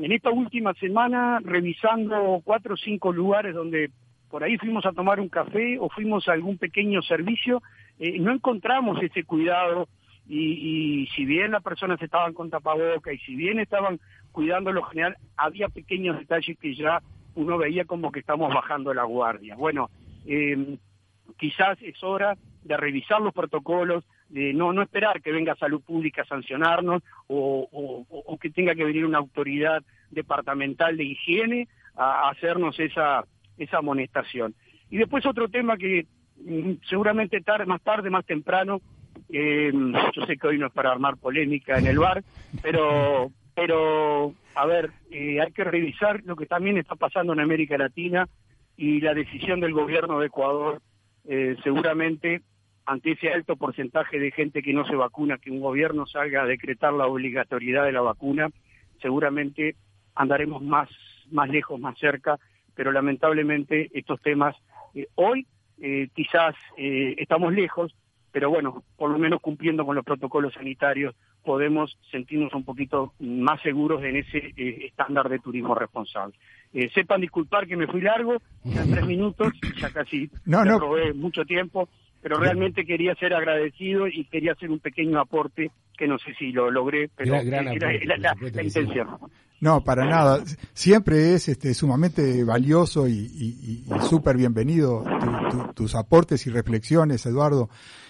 S9: en esta última semana, revisando cuatro o cinco lugares donde por ahí fuimos a tomar un café o fuimos a algún pequeño servicio, eh, no encontramos ese cuidado y, si bien las personas estaban con tapaboca y si bien estaban cuidando lo general, había pequeños detalles que ya uno veía como que estamos bajando la guardia. Bueno, eh, quizás es hora de revisar los protocolos, de no, no esperar que venga salud pública a sancionarnos o, o, que tenga que venir una autoridad departamental de higiene a, hacernos esa, esa amonestación. Y después otro tema que mm, seguramente tarde, más tarde, más temprano, eh, yo sé que hoy no es para armar polémica en el bar, pero pero a ver, eh, hay que revisar lo que también está pasando en América Latina y la decisión del gobierno de Ecuador, eh, seguramente ante ese alto porcentaje de gente que no se vacuna, que un gobierno salga a decretar la obligatoriedad de la vacuna, seguramente andaremos más, más lejos, más cerca, pero lamentablemente estos temas eh, hoy quizás estamos lejos, pero bueno, por lo menos cumpliendo con los protocolos sanitarios podemos sentirnos un poquito más seguros en ese eh, estándar de turismo responsable. Eh, sepan disculpar que me fui largo, en tres minutos, ya casi
S6: no, no.
S9: mucho tiempo, pero realmente quería ser agradecido y quería hacer un pequeño aporte que no sé si lo logré, pero era, la, intención.
S6: No, para nada. Siempre es este, sumamente valioso y, y, súper bienvenido tus aportes y reflexiones, Eduardo.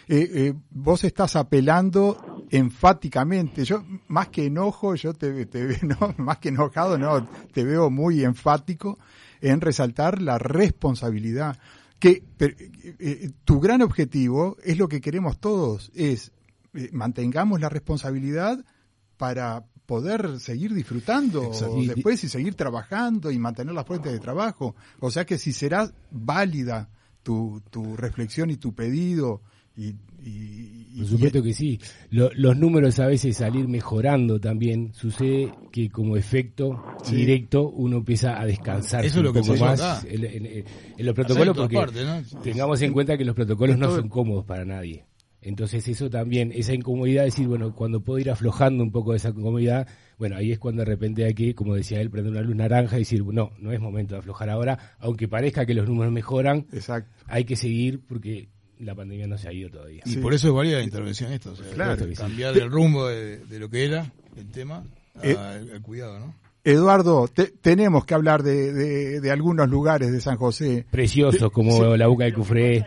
S6: Eh, eh, vos estás apelando enfáticamente. Yo, más que enojo, yo te, te veo, no, más que enojado, no, te veo muy enfático en resaltar la responsabilidad. Que eh, tu gran objetivo es lo que queremos todos, es mantengamos la responsabilidad para poder seguir disfrutando después y seguir trabajando y mantener las fuentes de trabajo. O sea que si será válida tu, tu reflexión y tu pedido y,
S7: Por supuesto que sí. los números a veces salir mejorando también. Sucede que como efecto directo uno empieza a descansar
S8: Eso un poco más
S7: en, los protocolos porque tengamos en cuenta que los protocolos no son cómodos para nadie. Entonces eso también, esa incomodidad, decir, bueno, cuando puedo ir aflojando un poco de esa incomodidad, bueno, ahí es cuando de repente hay que, como decía él, prender una luz naranja y decir, no, no es momento de aflojar ahora, aunque parezca que los números mejoran, hay que seguir porque la pandemia no se ha ido todavía.
S8: Y por eso es válida la intervención esto, cambiar el rumbo de, lo que era el tema eh, al, cuidado, ¿no?
S6: Eduardo, tenemos que hablar de, de, algunos lugares de San José.
S7: Preciosos, como la Boca de Cufré.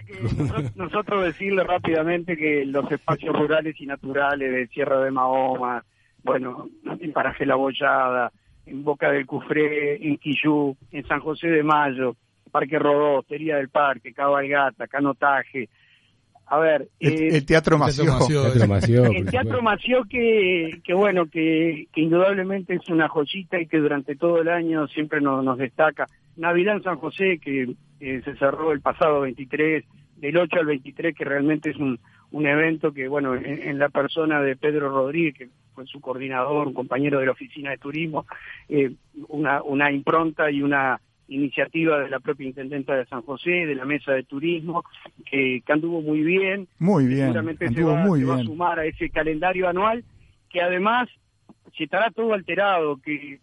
S9: Nosotros, decirle rápidamente que los espacios rurales y naturales de Sierra de Mahoma, bueno, en Paraje La Bollada, en Boca del Cufré, en Quillú, en San José de Mayo, Parque Rodó, Hostería del Parque, Cabalgata, Canotaje, a ver
S6: el, eh, teatro Mació.
S9: El teatro Mació que, que bueno que, que, indudablemente es una joyita y que durante todo el año siempre nos, nos destaca. Navidad en San José que se cerró el pasado 23 del 8 al 23 que realmente es un, un evento que bueno en, la persona de Pedro Rodríguez que fue su coordinador un compañero de la oficina de turismo eh, una una impronta y una iniciativa de la propia Intendenta de San José, de la Mesa de Turismo, que, anduvo muy bien.
S6: Muy bien.
S9: Seguramente se, va, a sumar a ese calendario anual que además si estará todo alterado, que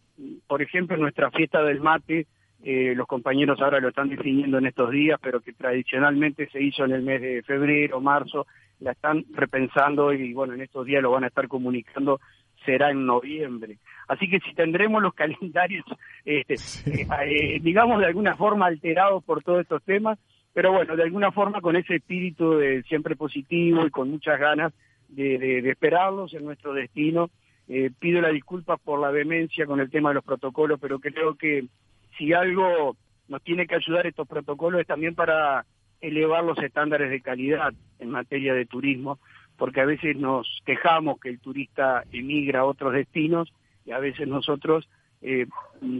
S9: por ejemplo nuestra fiesta del mate, eh, los compañeros ahora lo están definiendo en estos días, pero que tradicionalmente se hizo en el mes de febrero, marzo, la están repensando y bueno, en estos días lo van a estar comunicando, será en noviembre. Así que si tendremos los calendarios, este, eh, eh, digamos, de alguna forma alterados por todos estos temas, pero bueno, de alguna forma con ese espíritu de siempre positivo y con muchas ganas de, de, esperarlos en nuestro destino. Eh, pido la disculpa por la vehemencia con el tema de los protocolos, pero creo que si algo nos tiene que ayudar estos protocolos es también para elevar los estándares de calidad en materia de turismo, porque a veces nos quejamos que el turista emigra a otros destinos y a veces nosotros eh,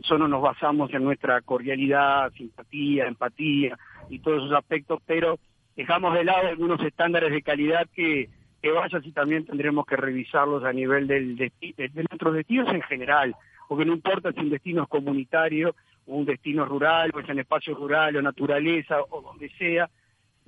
S9: solo nos basamos en nuestra cordialidad, simpatía, empatía y todos esos aspectos, pero dejamos de lado algunos estándares de calidad que, que vaya y también tendremos que revisarlos a nivel del, de, nuestros destinos en general, porque no importa si un destino es comunitario un destino rural, o es en espacio rural o naturaleza o donde sea,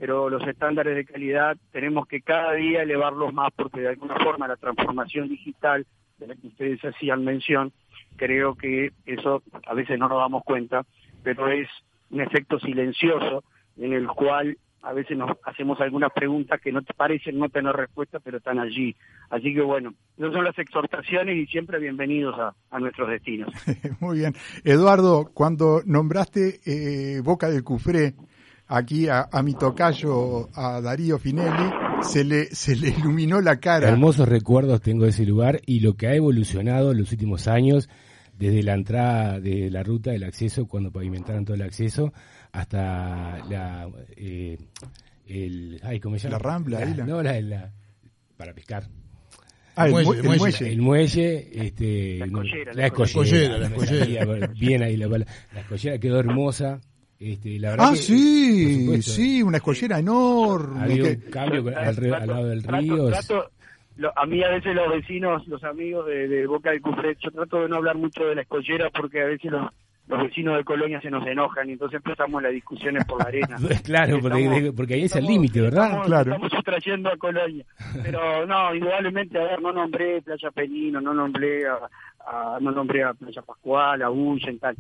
S9: pero los estándares de calidad tenemos que cada día elevarlos más porque de alguna forma la transformación digital de la que ustedes hacían mención, creo que eso a veces no nos damos cuenta, pero es un efecto silencioso en el cual a veces nos hacemos algunas preguntas que no te parecen no tener respuesta, pero están allí. Así que bueno, esas son las exhortaciones y siempre bienvenidos a, nuestros destinos.
S6: Muy bien. Eduardo, cuando nombraste eh, Boca del Cufré, aquí a, mi tocayo, a Darío Finelli, se le, se le iluminó la cara.
S7: Hermosos recuerdos tengo de ese lugar y lo que ha evolucionado en los últimos años, desde la entrada de la ruta del acceso, cuando pavimentaron todo el acceso, hasta la eh, el ay cómo se llama
S6: la rambla
S7: la,
S6: ahí
S7: no la, la, para pescar.
S6: Ah, el, muelle, el, muelle,
S7: el muelle, este,
S9: la escollera,
S7: la escollera, la escollera, bien ahí la, la escollera quedó hermosa, este, la verdad
S6: ah, sí, sí, una escollera enorme.
S7: Había un cambio al, lado del río.
S9: a mí a veces los vecinos, los amigos de, de Boca del Cufret, yo trato de no hablar mucho de la escollera porque a veces los, los vecinos de Colonia se nos enojan y entonces empezamos las discusiones por la arena.
S7: claro, porque, ahí es el límite, ¿verdad?
S9: Estamos,
S7: claro.
S9: Estamos sustrayendo a Colonia. Pero no, indudablemente, a ver, no nombré Playa Penino, no nombré a, no nombré a Playa Pascual, a y tal.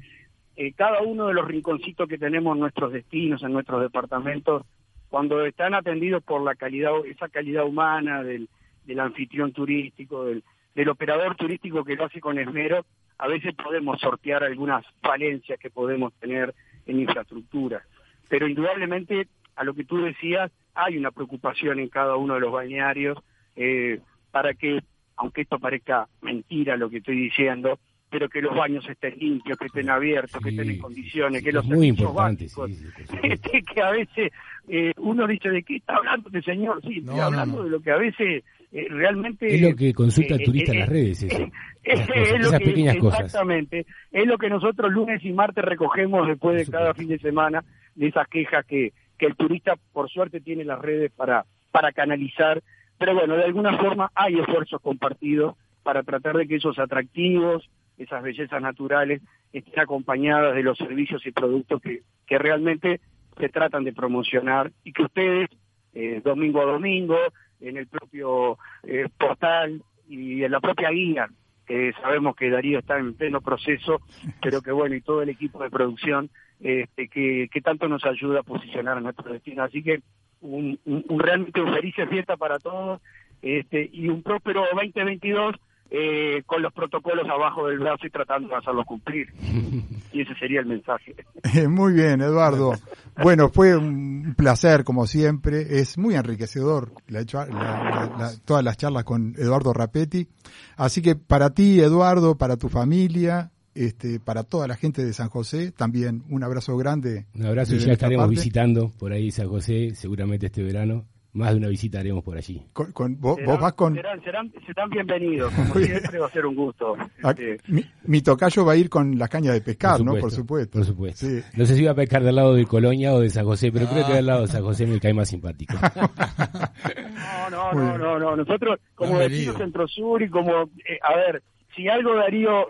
S9: Eh, cada uno de los rinconcitos que tenemos en nuestros destinos, en nuestros departamentos, cuando están atendidos por la calidad, esa calidad humana del, del anfitrión turístico, del, del operador turístico que lo hace con esmero, a veces podemos sortear algunas falencias que podemos tener en infraestructura. Pero indudablemente, a lo que tú decías, hay una preocupación en cada uno de los balnearios eh, para que, aunque esto parezca mentira lo que estoy diciendo, pero que los baños estén limpios, que estén abiertos, que estén en condiciones, que los
S7: muy importante,
S9: este, que a veces eh, uno dice de qué está hablando este señor, sí, estoy hablando de lo que a veces eh, realmente...
S7: Es lo que consulta el eh, turista en las redes, eso. esas pequeñas cosas.
S9: Exactamente, es lo que nosotros lunes y martes recogemos después de cada fin de semana, de esas quejas que, que el turista por suerte tiene las redes para, para canalizar, pero bueno, de alguna forma hay esfuerzos compartidos para tratar de que esos atractivos, esas bellezas naturales, estén acompañadas de los servicios y productos que, que realmente se tratan de promocionar y que ustedes, eh, domingo a domingo, en el propio eh, portal y en la propia guía, que sabemos que Darío está en pleno proceso, pero que bueno, y todo el equipo de producción este, que, que tanto nos ayuda a posicionar a nuestro destino. Así que un, un, realmente un feliz fiesta para todos este, y un próspero 2022 eh, con los protocolos abajo del brazo y tratando de hacerlos cumplir. Y ese sería el mensaje.
S6: Muy bien, Eduardo. Bueno, fue un placer, como siempre. Es muy enriquecedor todas las charlas con Eduardo Rapetti. Así que para ti, Eduardo, para tu familia, este, para toda la gente de San José, también un abrazo grande.
S7: Un abrazo y ya estaremos visitando por ahí San José, seguramente este verano más de una visita haremos por allí.
S6: Con, vos, vas con...
S9: Serán, serán, bienvenidos, como siempre va a ser un gusto.
S6: Ah, este... Mi, tocayo va a ir con las cañas de pescar, ¿no? Por supuesto.
S7: Por supuesto. No sé si va a pescar del lado de Colonia o de San José, pero creo que del lado de San José me cae más simpático.
S9: no, no, no, no, no, nosotros como vecinos Centro Sur y como, eh, a ver, si algo Darío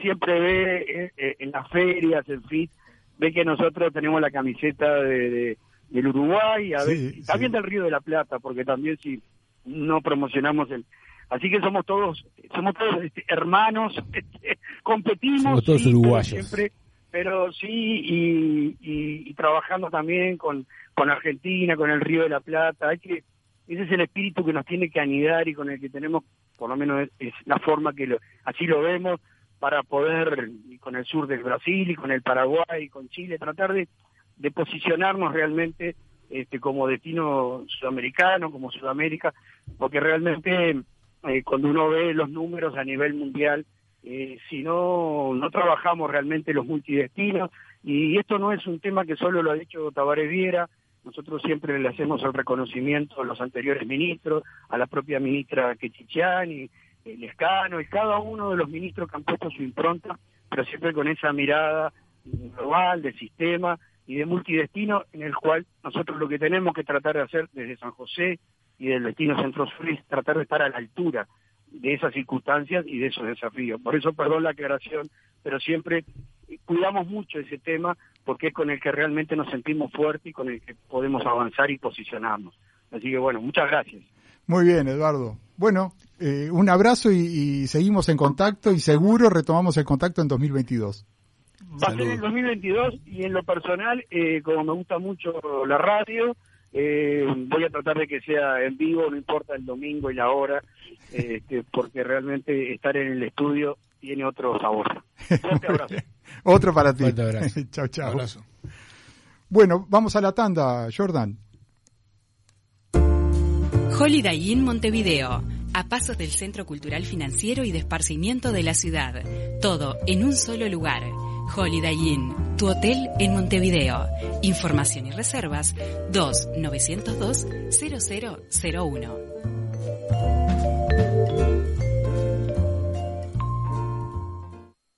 S9: siempre ve eh, eh, en las ferias, en fin, ve que nosotros tenemos la camiseta de del Uruguay, a también del Río de la Plata, porque también si no promocionamos el, Así que somos todos, somos todos este, hermanos, este, competimos.
S7: Somos todos
S9: sí, pero
S7: uruguayos.
S9: siempre- pero sí, y, y- y trabajando también con, con Argentina, con el Río de la Plata. Hay que, ese es el espíritu que nos tiene que anidar y con el que tenemos, por lo menos es, es la forma que lo, así lo vemos, para poder, y con el sur del Brasil y con el Paraguay y con Chile, tratar de, de posicionarnos realmente este, como destino sudamericano, como Sudamérica, porque realmente eh, cuando uno ve los números a nivel mundial, eh, si no, no trabajamos realmente los multidestinos, y esto no es un tema que solo lo ha dicho Tabaré Viera, nosotros siempre le hacemos el reconocimiento a los anteriores ministros, a la propia ministra Quechichiani, el Escano, y cada uno de los ministros que han puesto su impronta, pero siempre con esa mirada global, de sistema y de multidestino, en el cual nosotros lo que tenemos que tratar de hacer desde San José y del destino centro-sur es tratar de estar a la altura de esas circunstancias y de esos desafíos. Por eso, perdón la aclaración, pero siempre cuidamos mucho ese tema porque es con el que realmente nos sentimos fuertes y con el que podemos avanzar y posicionarnos. Así que bueno, muchas gracias.
S6: Muy bien, Eduardo. Bueno, eh, un abrazo y seguimos en contacto y seguro retomamos el contacto en 2022.
S9: Va a ser en el 2022 y en lo personal, eh, como me gusta mucho la radio, eh, voy a tratar de que sea en vivo, no importa el domingo y la hora, eh, este, porque realmente estar en el estudio tiene otro sabor. Fuerte abrazo.
S6: Otro para ti.
S7: Fuerte abrazo.
S6: chao, chao.
S8: Abrazo.
S6: Bueno, vamos a la tanda, Jordan.
S2: Holiday Inn Montevideo, a pasos del Centro Cultural Financiero y de Esparcimiento de la ciudad. Todo en un solo lugar. Holiday Inn, tu hotel en Montevideo. Información y reservas 2-902-0001.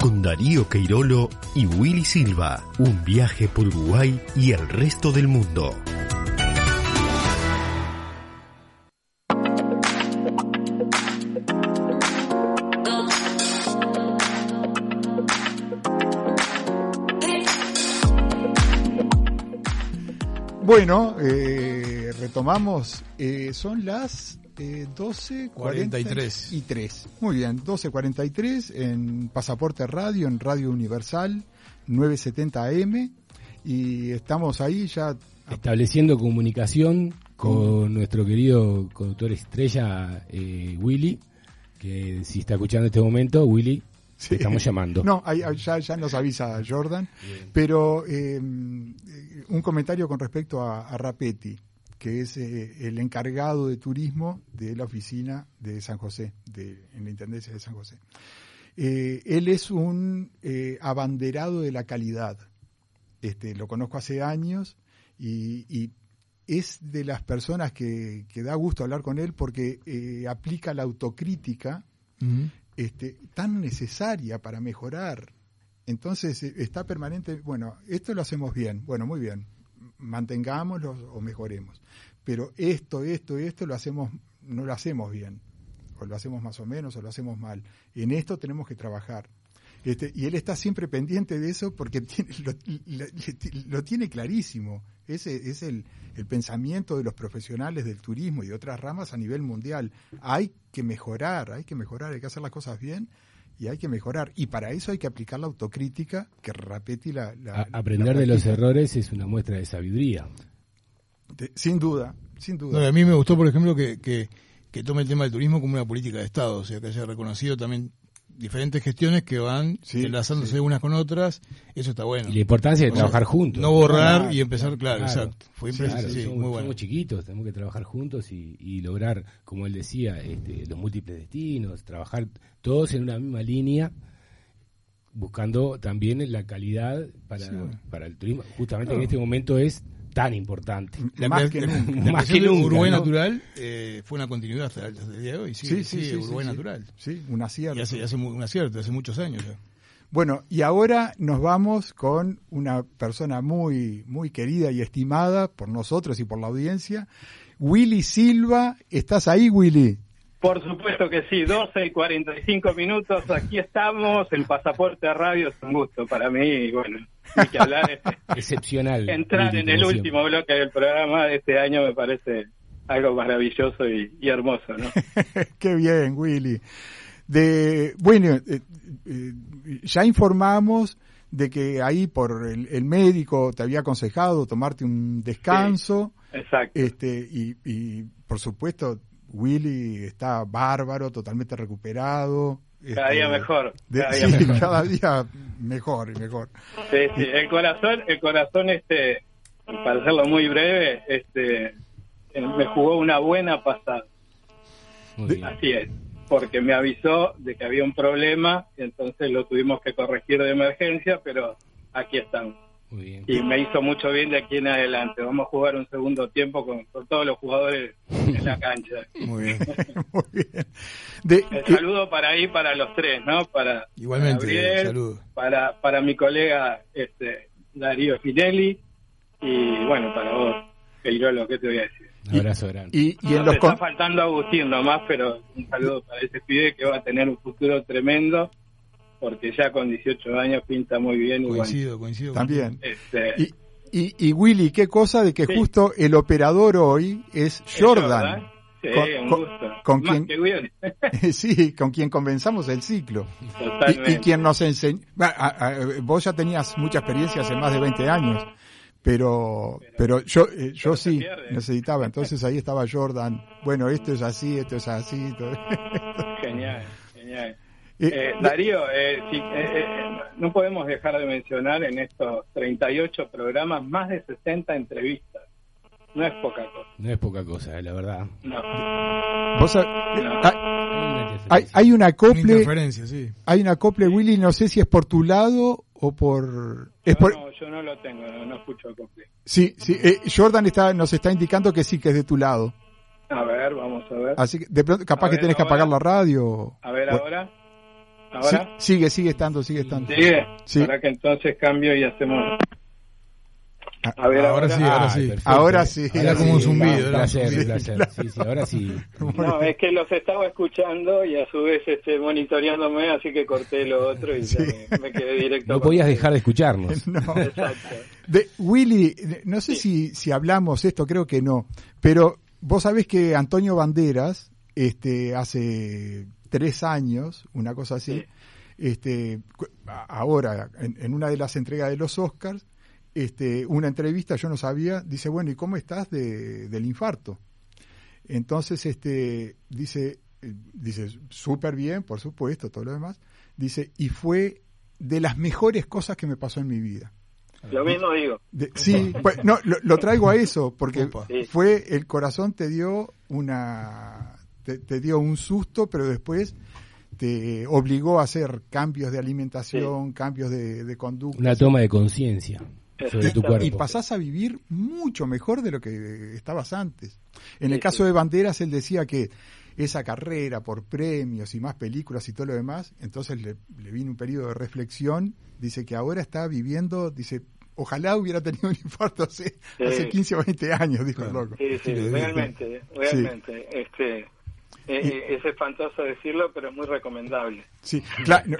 S4: Con Darío Queirolo y Willy Silva. Un viaje por Uruguay y el resto del mundo.
S6: Bueno, eh, retomamos. eh, son las eh, 12.43 y 3. Muy bien, 12.43 en Pasaporte Radio, en Radio Universal, 970 AM. Y estamos ahí ya.
S7: Estableciendo comunicación con nuestro querido conductor estrella eh, Willy, que si está escuchando en este momento, Willy, te estamos llamando.
S6: No, ya, ya nos avisa Jordan. Pero eh, un comentario con respecto a, a Rapetti, que es eh, el encargado de turismo de la oficina de San José, de, en la Intendencia de San José. Eh, él es un eh, abanderado de la calidad. Este, lo conozco hace años y, y es de las personas que, que da gusto hablar con él porque aplica la autocrítica este, tan necesaria para mejorar. Entonces está permanente, bueno, esto lo hacemos bien, bueno, muy bien, mantengámoslo o mejoremos. Pero esto, esto, esto lo hacemos, no lo hacemos bien, o lo hacemos más o menos, o lo hacemos mal. En esto tenemos que trabajar. Este, y él está siempre pendiente de eso porque lo tiene clarísimo. Ese es el, el pensamiento de los profesionales del turismo y de otras ramas a nivel mundial. Hay que mejorar, hay que mejorar, hay que hacer las cosas bien y hay que mejorar. Y para eso hay que aplicar la autocrítica que Rapetti la,
S7: aprender
S6: la
S7: de los errores es una muestra de sabiduría.
S6: De- sin duda, sin duda.
S8: No, a mí me gustó, por ejemplo, que, que, que tome el tema del turismo como una política de Estado, o sea, que haya reconocido también diferentes gestiones que van
S6: Sí,
S8: enlazándose
S6: sí.
S8: unas con otras, eso está bueno.
S7: Y la importancia de
S8: O sea,
S7: trabajar juntos.
S8: No borrar
S7: Claro,
S8: y empezar, claro, exacto. Fue
S7: Claro,
S8: impresionante, sí,
S7: somos,
S8: muy bueno.
S7: somos chiquitos, tenemos que trabajar juntos y, y lograr, como él decía, este, los múltiples destinos, trabajar todos en una misma línea, buscando también la calidad para,
S8: Sí, bueno.
S7: para el turismo. Justamente en este momento es tan importante.
S8: La,
S6: Más
S8: crea-
S6: que
S8: la-
S6: nunca.
S8: la
S7: Más que nunca,
S8: Uruguay
S7: ¿no?
S8: Natural eh, fue una continuidad hasta, el día de hoy. Sí,
S6: Sí, sí, sí, sí,
S8: Uruguay
S6: sí.
S8: Natural.
S6: Sí, un acierto.
S8: Y hace, hace un acierto, hace muchos años ya.
S6: Bueno, y ahora nos vamos con una persona muy, muy querida y estimada por nosotros y por la audiencia. Willy Silva, ¿estás ahí, Willy?
S10: Por supuesto que sí, 12 y 45 minutos, aquí estamos, el pasaporte a radio es un gusto para mí, y bueno, hay que hablar, este,
S7: Excepcional.
S10: entrar en el último bloque del programa de este año me parece algo maravilloso y, y hermoso, ¿no?
S6: Qué bien, Willy. De, bueno, eh, eh, ya informamos de que ahí por el, el médico te había aconsejado tomarte un descanso.
S10: Exacto.
S6: Este, y, y por supuesto, Willy está bárbaro, totalmente recuperado.
S10: Cada día
S6: Este,
S10: mejor,
S6: de-
S10: cada día
S6: sí,
S10: mejor.
S6: cada día mejor y mejor.
S10: Sí, sí, el corazón, el corazón, este, para hacerlo muy breve, este, eh, me jugó una buena pasada.
S7: Muy bien.
S10: Así es, porque me avisó de que había un problema, y entonces lo tuvimos que corregir de emergencia, pero aquí estamos.
S7: Muy bien.
S10: Y me hizo mucho bien de aquí en adelante. Vamos a jugar un segundo tiempo con, con todos los jugadores en la cancha.
S8: Muy bien.
S6: Muy bien. De-
S10: El saludo para ahí, para los tres, ¿no? Para
S8: Igualmente,
S10: Gabriel,
S8: saludo.
S10: para, para mi colega este, Darío Finelli y bueno, para vos, Peirolo, ¿qué te voy a decir?
S7: Un abrazo grande.
S6: y, y en
S10: Nos
S6: los
S10: está faltando Agustín nomás, pero un saludo para ese pibe que va a tener un futuro tremendo, porque ya con 18 años pinta muy bien. Bueno,
S8: Coincido, coincido.
S6: también.
S10: este,
S6: Y, y, y Willy, qué cosa de que
S10: Sí.
S6: justo el operador hoy es
S10: ¿es
S6: Jordan.
S10: Sí,
S6: Con-
S10: un
S6: con-
S10: gusto.
S6: con
S10: Más
S6: quien-
S10: que bien.
S6: sí, con quien comenzamos el ciclo. Y,
S10: Totalmente.
S6: y quien nos enseñó. Vos ya tenías mucha experiencia hace más de 20 años, pero, pero yo, eh, yo
S10: pero
S6: sí necesitaba. Entonces ahí estaba Jordan. Bueno, esto es así, esto es así. todo.
S10: Genial, genial.
S6: Eh,
S10: Darío, eh, sí, eh, eh, no podemos dejar de mencionar en estos 38 programas más de 60 entrevistas. No es poca cosa.
S7: No es poca cosa, eh, la verdad.
S10: No.
S6: vos sab-
S10: No.
S6: ah,
S7: Hay una
S6: hay, hay un
S8: Una
S6: acople,
S8: sí.
S6: hay acople, Willy, no sé si es por tu lado o por... Es
S10: Yo
S6: por
S10: no, yo no lo tengo, no, no escucho el completo.
S6: sí, sí, eh, Jordan está, nos está indicando que sí, que es de tu lado.
S10: A ver, vamos a ver.
S6: Así que de pronto, capaz
S10: A
S6: que
S10: ver,
S6: tenés que
S10: ahora.
S6: apagar la radio.
S10: A ver
S6: Bueno,
S10: ahora.
S6: sí, sigue, sigue estando, sigue estando.
S10: Sigue.
S6: Sí.
S10: Para que entonces cambio y hacemos.
S6: Ah,
S10: A ver,
S8: Ahora
S10: ahora.
S8: sí, ahora
S7: Ah,
S8: sí.
S7: perfecto.
S6: Ahora sí.
S8: Era como un zumbido,
S7: Un placer, un placer. Sí, sí, ahora sí.
S10: No, es que los estaba escuchando y a su vez este, monitoreándome, así que corté lo otro y ya me, me quedé directo.
S7: No podías dejar de escucharnos.
S6: No.
S10: Exacto.
S6: De, Willy, no sé si, si hablamos esto, creo que no, pero vos sabés que Antonio Banderas, este, hace tres años, una cosa así,
S10: Sí.
S6: este, ahora, en, en una de las entregas de los Oscars, este, una entrevista, yo no sabía, dice, bueno, ¿y cómo estás de, del infarto? Entonces, este, dice, eh, dice, súper bien, por supuesto, todo lo demás, dice, y fue de las mejores cosas que me pasó en mi vida.
S10: Lo mismo digo.
S6: De- sí, pues, no, lo, lo traigo a eso, porque.
S10: Sí.
S6: fue el corazón te dio una, te, te dio un susto, pero después te obligó a hacer cambios de alimentación, cambios de, de conducta.
S7: Una toma de conciencia sobre tu cuerpo.
S6: y pasás a vivir mucho mejor de lo que estabas antes. En el caso
S10: sí.
S6: de Banderas, él decía que esa carrera por premios y más películas y todo lo demás, entonces le, le vino un periodo de reflexión, dice que ahora está viviendo, dice, ojalá hubiera tenido un infarto hace,
S10: Sí.
S6: hace 15 o 20 años, dijo el loco.
S10: Sí, sí, realmente, realmente. Este, eh, eh, es espantoso decirlo, pero es muy recomendable.
S6: Sí, no,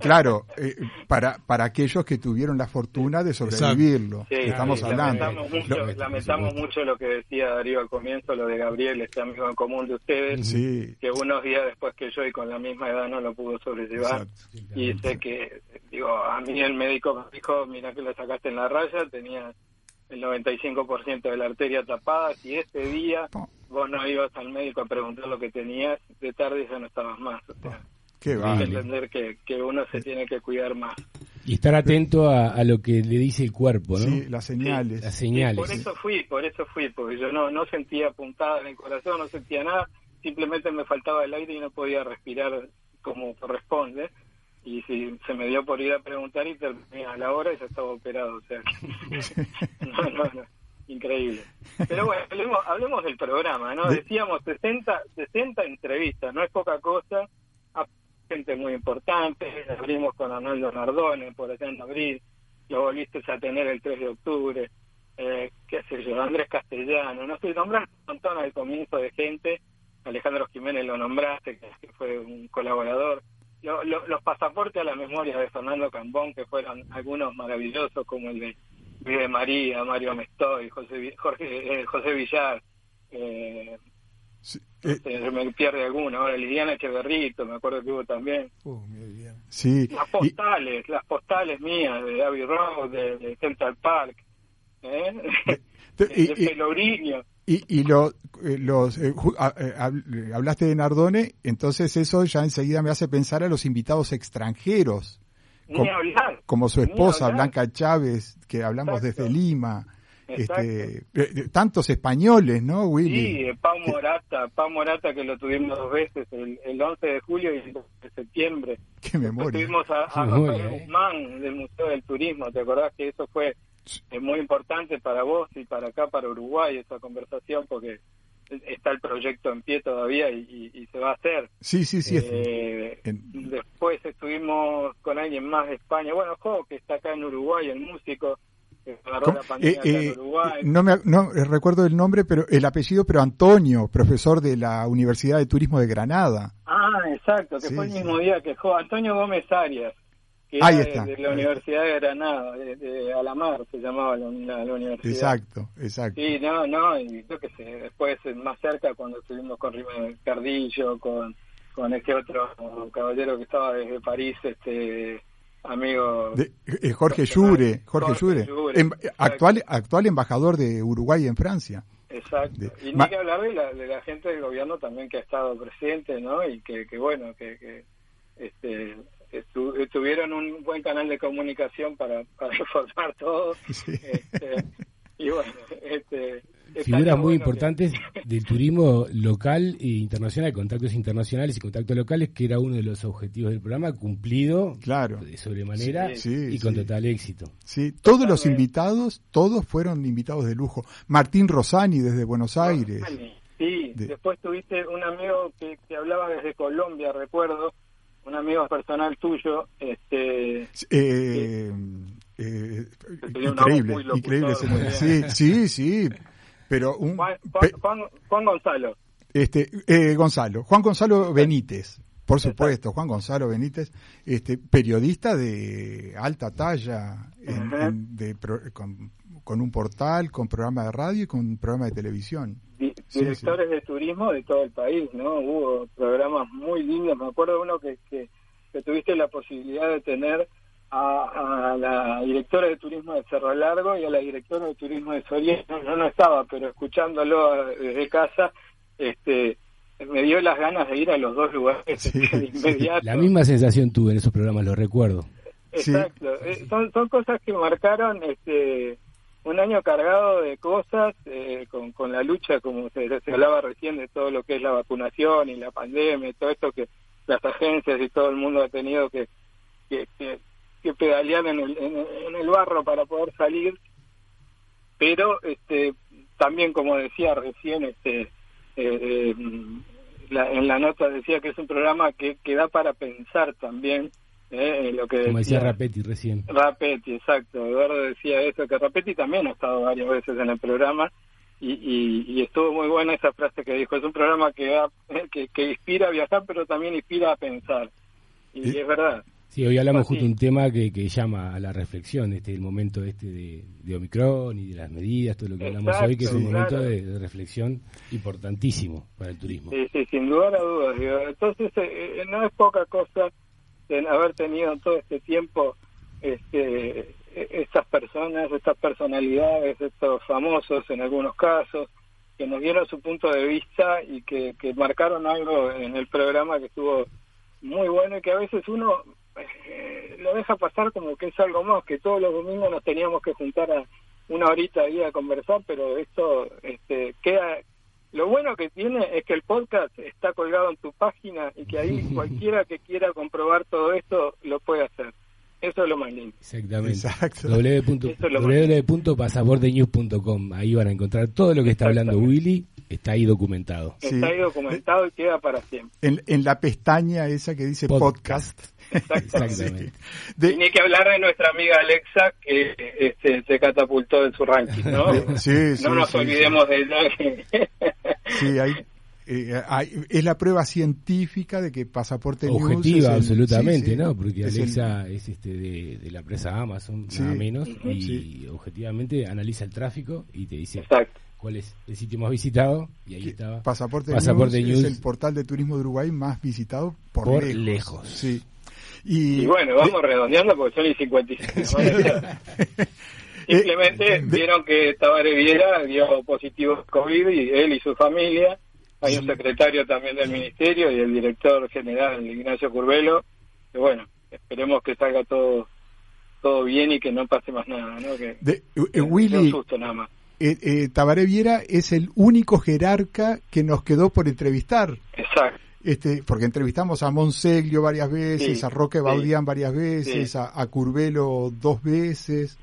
S6: claro, eh, para, para aquellos que tuvieron la fortuna de sobrevivirlo,
S10: Sí,
S6: estamos
S10: sí,
S6: hablando.
S10: Lamentamos, mucho,
S6: Lo-
S10: lamentamos mucho lo que decía Darío al comienzo, lo de Gabriel, este amigo en común de ustedes,
S6: sí,
S10: que unos días después que yo y con la misma edad no lo pudo sobrellevar.
S6: exacto.
S10: Y sé que, digo, a mí el médico me dijo, mira que lo sacaste en la raya, tenía el 95% de la arteria tapada, si ese día vos no ibas al médico a preguntar lo que tenías, de tarde ya no estabas más. O sea,
S6: Qué vale.
S10: entender que, que uno se tiene que cuidar más.
S7: Y estar atento a, a lo que le dice el cuerpo, ¿no?
S6: Sí, las señales.
S7: Las
S10: Sí,
S7: señales.
S10: por eso fui, por eso fui, porque yo no, no sentía puntada en el corazón, no sentía nada, simplemente me faltaba el aire y no podía respirar como corresponde. Y si se me dio por ir a preguntar y terminé a la hora y ya estaba operado, o sea, que- no, no, no, increíble. Pero bueno, hablemos, hablemos del programa, ¿no?
S6: De-
S10: Decíamos 60, 60 entrevistas, no es poca cosa, a gente muy importante, abrimos con Arnaldo Nardone por allá en abril, lo volviste a tener el 3 de octubre, eh, qué sé yo, Andrés Castellano, no sé, nombraste un montón al comienzo de gente, Alejandro Jiménez lo nombraste, que fue un colaborador, Lo- lo- los pasaportes a la memoria de Fernando Cambón, que fueron algunos maravillosos, como el de de María, Mario Mestoy, José, Jorge, eh, José Villar, eh,
S6: Sí, eh,
S10: se me pierde alguno, ahora Liliana Echeverrito, me acuerdo que hubo también.
S8: Uh, muy bien.
S6: sí.
S10: Las
S6: Y-
S10: postales, las postales mías de Abbey Road, de, de Central Park, ¿eh? de,
S6: y-
S10: de
S6: y-. Y, lo, eh, los, eh, eh, hab- hablaste de Nardone, entonces eso ya enseguida me hace pensar a los invitados extranjeros, como, como su esposa. Blanca Chávez, que hablamos
S10: Exacto.
S6: desde Lima, este, tantos españoles, ¿no, Willy?
S10: Sí, Pau Morata, Pau Morata que lo tuvimos dos veces, el, el 11 de julio y el 12 de septiembre.
S6: Qué memoria.
S10: tuvimos a, a. Guzmán del Museo del Turismo, ¿te acordás que eso fue eh, muy importante para vos y para acá, para Uruguay, esa conversación, porque está el proyecto en pie todavía y, y- y se va a hacer.
S6: Sí, sí, sí. es-
S10: Eh,
S6: en-
S10: Después estuvimos con alguien más de España, bueno, Jo, que está acá en Uruguay, el músico, que agarró la pandemia
S6: Eh,
S10: acá
S6: eh,
S10: en Uruguay.
S6: no me no recuerdo el nombre, pero el apellido, pero Antonio, profesor de la Universidad de Turismo de Granada.
S10: Ah, exacto, que
S6: Sí,
S10: fue el
S6: sí.
S10: mismo día que Jo, Antonio Gómez Arias, que
S6: Ahí
S10: era
S6: está.
S10: de, la Universidad de Granada, de, de Alamar se llamaba la, la- la universidad.
S6: Exacto, exacto.
S10: Sí, no, no, y yo qué sé, después eh, más cerca cuando estuvimos con Rime Cardillo, con, con este otro caballero que estaba desde París, este amigo...
S6: De- eh, Jorge Llure, Jorge Llure, em- actual, actual embajador de Uruguay en Francia.
S10: Exacto.
S6: De-
S10: y ni que hablar de la, de la gente del gobierno también que ha estado presente, ¿no? Y que, que bueno, que, que este, estu- tuvieron un buen canal de comunicación para, para informar todo.
S6: Sí.
S10: Este, y bueno, este,
S7: Figuras muy
S10: bueno que-
S7: importantes del turismo local e internacional, contactos internacionales y contactos locales, que era uno de los objetivos del programa, cumplido
S6: Claro.
S7: de sobremanera
S6: Sí,
S7: y con
S6: sí.
S7: total éxito.
S6: Sí, todos los invitados, todos fueron invitados de lujo. Martín Rosani desde Buenos Aires.
S10: Sí,
S6: De-
S10: después tuviste un amigo que, que hablaba desde Colombia, recuerdo, un amigo personal tuyo, este,
S6: Eh, eh, increíble,
S10: locutor,
S6: increíble.
S10: bien.
S6: Sí, sí, sí. Pero un
S10: Juan, Gonzalo.
S6: este eh, Gonzalo, Juan Gonzalo Benítez, por supuesto, Juan Gonzalo Benítez, este periodista de alta talla, en-
S10: Ajá.
S6: en- de pro- con, con un portal, con programa de radio y con un programa de televisión.
S10: di-
S6: Sí,
S10: directores de turismo de todo el país, ¿no? Hubo programas muy lindos. Me acuerdo uno que, que, que tuviste la posibilidad de tener a, a la directora de turismo de Cerro Largo y a la directora de turismo de Soriano. Yo no estaba, pero escuchándolo desde casa, este me dio las ganas de ir a los dos lugares
S6: Sí,
S10: de inmediato.
S7: La misma sensación tuve en esos programas, lo recuerdo.
S6: Sí.
S10: Exacto. Eh, son, son cosas que marcaron este un año cargado de cosas, eh, con, con la lucha, como se, se hablaba recién, de todo lo que es la vacunación y la pandemia, y todo esto que las agencias y todo el mundo ha tenido que, que, pedalear en el, en, el- en el barro para poder salir. Pero este también, como decía recién, este eh, eh, la- en la nota decía que es un programa que, que da para pensar también eh, en lo que
S7: Como decía
S10: decía
S7: Rapetti recién.
S10: Rapetti, exacto. Eduardo decía eso, que Rapetti también ha estado varias veces en el programa y, y, y estuvo muy buena esa frase que dijo. Es un programa que, da- que, que inspira a viajar, pero también inspira a pensar. Y es verdad.
S7: Sí, hoy hablamos justo de un tema que, que llama a la reflexión, este el momento este de, de Omicron y de las medidas, todo lo que hablamos
S10: Exacto,
S7: hoy, que es un momento de reflexión importantísimo para el turismo.
S10: Sí, sí, sin lugar a dudas. digo. Entonces, eh, eh, no es poca cosa en haber tenido todo este tiempo este, eh, estas personas, estas personalidades, estos famosos en algunos casos, que nos dieron su punto de vista y que, que marcaron algo en el programa que estuvo muy bueno y que a veces uno eh, lo deja pasar como que es algo más, que todos los domingos nos teníamos que juntar a una horita ahí a conversar, pero esto este, queda... Lo bueno que tiene es que el podcast está colgado en tu página y que ahí cualquiera que quiera comprobar todo esto lo puede hacer. Eso es lo más lindo.
S7: Exactamente.
S6: Exacto.
S7: www.pasaportenews.com. Ahí van a encontrar todo lo que está hablando Willy. Está ahí documentado.
S6: Sí.
S10: Está ahí documentado y queda para siempre.
S6: En, en la pestaña esa que dice
S7: Podcast.
S6: podcast.
S7: Exactamente.
S6: De-
S10: ni que hablar de nuestra amiga Alexa que este, se catapultó en su ranking, ¿no?
S6: Sí, sí,
S10: no nos
S6: sí,
S10: olvidemos de ella.
S6: Sí, hay, eh, hay- es la prueba científica de que Pasaporte News
S7: Objetiva,
S6: es el-
S7: absolutamente,
S6: sí, sí,
S7: ¿no? Porque
S6: es el-
S7: Alexa es este de, de la empresa Amazon,
S6: Sí.
S7: nada menos, y
S6: Sí.
S7: objetivamente analiza el tráfico y te dice
S10: Exacto.
S7: cuál es el sitio más visitado, y ahí estaba.
S6: Pasaporte,
S7: Pasaporte
S6: News,
S7: News.
S6: es el portal de turismo de Uruguay más visitado por,
S7: Por
S6: lejos.
S7: lejos.
S6: Sí. Y,
S10: Y bueno, vamos redondeando porque son y 55. ¿no? Simplemente
S6: Eh, de-
S10: vieron que Tabaré Viera dio positivo a COVID y él y su familia. Hay un secretario también del ministerio y el director general, Ignacio Curvelo. Que bueno, esperemos que salga todo todo bien y que no pase más nada, ¿no? Que,
S6: de- eh, Willy,
S10: un susto nada más.
S6: eh, eh, Tabaré Viera es el único jerarca que nos quedó por entrevistar.
S10: Exacto.
S6: Este, porque entrevistamos a Monseglio varias veces,
S10: Sí,
S6: a Roque
S10: sí.
S6: Baudián varias veces,
S10: Sí.
S6: a, a Curvelo dos veces,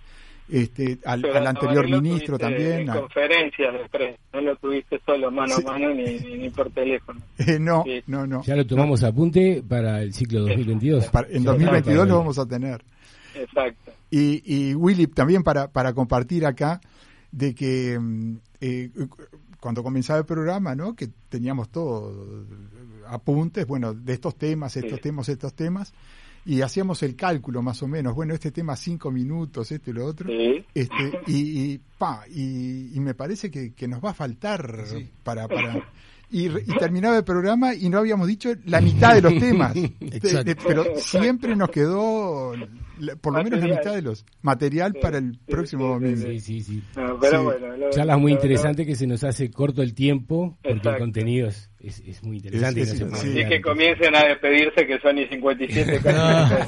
S6: este, al, anterior ministro también.
S10: En
S6: a-
S10: conferencias de prensa, no lo tuviste solo mano
S6: Sí.
S10: a mano ni, ni, ni por teléfono.
S6: Eh, no,
S10: Sí.
S6: no, no.
S7: Ya lo tomamos apunte para el ciclo 2022.
S6: Para- en
S7: Ya
S6: 2022
S7: está
S6: lo vamos a tener.
S10: Exacto.
S6: Y, y Willy, también para, para compartir acá, de que mm, eh, cuando comenzaba el programa, ¿no? Que teníamos todo, eh, apuntes, bueno, de estos temas, estos
S10: Sí.
S6: temas, estos temas, y hacíamos el cálculo más o menos, bueno, este tema cinco minutos, este y lo otro,
S10: Sí.
S6: este, y, y, pa, y, y me parece que, que nos va a faltar para... para y, y terminaba el programa y no habíamos dicho la mitad de los temas. De-
S8: Exacto.
S6: de- pero siempre nos quedó la- por lo menos la mitad de los material para el
S10: sí,
S6: próximo
S10: sí,
S6: domingo.
S7: Sí, sí, sí.
S10: No, pero
S6: Sí.
S10: bueno, lo-
S7: Charlas muy
S10: lo- lo-
S7: interesantes que se nos hace corto el tiempo porque el
S10: Exacto.
S7: contenido es, es, es muy interesante. y
S6: Es-
S7: no
S6: es-
S7: se puede
S6: sí.
S10: Y que comiencen a despedirse que son y 57
S8: Ah.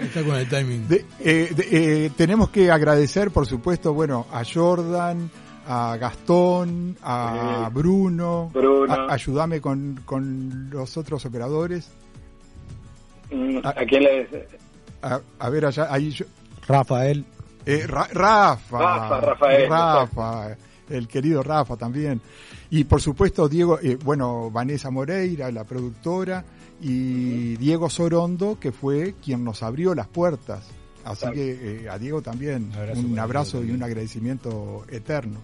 S8: Está con el timing.
S6: De- eh, de- eh, tenemos que agradecer, por supuesto, bueno, a Jordan, a Gastón, a
S10: Sí.
S6: Bruno.
S10: Bruno.
S6: A- ayúdame con, con los otros operadores.
S10: Mm. ¿A quién le
S6: A, a ver allá, ahí yo-
S11: Rafael.
S6: eh, Ra- Rafa.
S10: Rafa, Rafael,
S6: Rafa, el querido Rafa también. Y por supuesto, Diego, eh, bueno, Vanessa Moreira, la productora, y Diego Sorondo, que fue quien nos abrió las puertas. Así
S10: Claro.
S6: que eh, a Diego también
S7: Abrazo
S6: un abrazo y un agradecimiento eterno.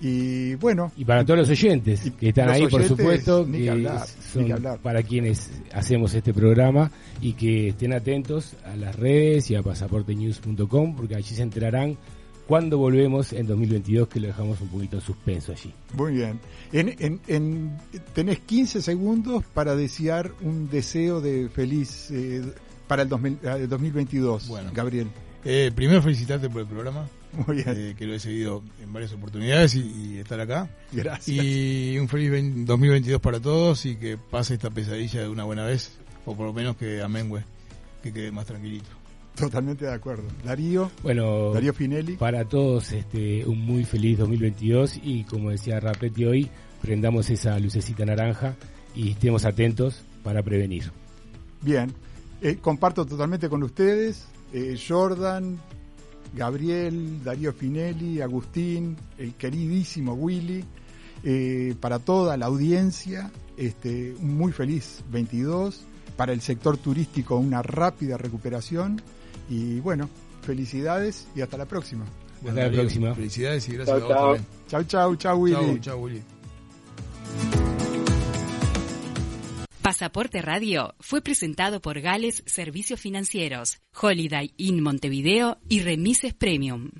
S6: Y bueno,
S7: Y para todos los oyentes
S6: Y
S7: que están ahí, por supuesto,
S6: ni que
S7: que
S6: hablar,
S7: son
S6: ni que hablar.
S7: para quienes hacemos este programa y que estén atentos a las redes y a pasaportenews.com porque allí se enterarán cuándo volvemos en 2022 que lo dejamos un poquito en suspenso allí.
S6: muy bien. En, en, en- tenés 15 segundos para desear un deseo de feliz eh, para el 2000 eh, 2022,
S8: Bueno.
S6: Gabriel.
S8: Eh, primero felicitarte por el programa,
S6: Muy bien,
S8: eh, que lo he seguido en varias oportunidades y, y estar acá.
S6: gracias.
S8: Y un feliz 20 2022 para todos y que pase esta pesadilla de una buena vez, o por lo menos que amengue, que quede más tranquilito.
S6: Totalmente de acuerdo. Darío,
S7: Bueno,
S6: Darío Finelli.
S7: para todos este un muy feliz 2022 y como decía Rapetti hoy, prendamos esa lucecita naranja y estemos atentos para prevenir.
S6: Bien, Eh, comparto totalmente con ustedes. eh, Jordan, Gabriel, Darío Finelli, Agustín, el queridísimo Willy, eh, para toda la audiencia, este, un muy feliz 22, para el sector turístico una rápida recuperación y bueno, felicidades y hasta la próxima.
S7: Hasta la
S8: Darío,
S7: próxima.
S8: Felicidades y gracias
S10: Chao,
S8: a vos
S10: chao.
S8: también.
S6: Chau, chau, chau Willy.
S8: Chau, chau, Willy.
S2: Pasaporte Radio fue presentado por Gales Servicios Financieros, Holiday Inn Montevideo y Remises Premium.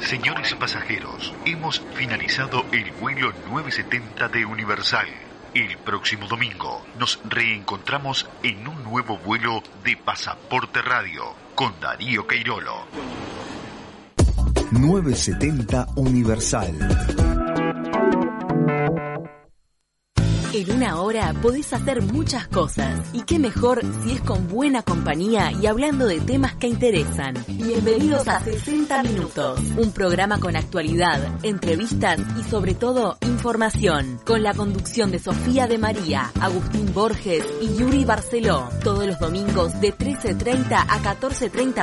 S3: Señores pasajeros, hemos finalizado el vuelo 970 de Universal. El próximo domingo nos reencontramos en un nuevo vuelo de Pasaporte Radio con Darío Queirolo.
S1: 970 Universal.
S11: En una hora podés hacer muchas cosas. Y qué mejor si es con buena compañía y hablando de temas que interesan. Bienvenidos a 60 Minutos. Un programa con actualidad, entrevistas y sobre todo información. Con la conducción de Sofía de María, Agustín Borges y Yuri Barceló. Todos los domingos de 13.30 a 14.30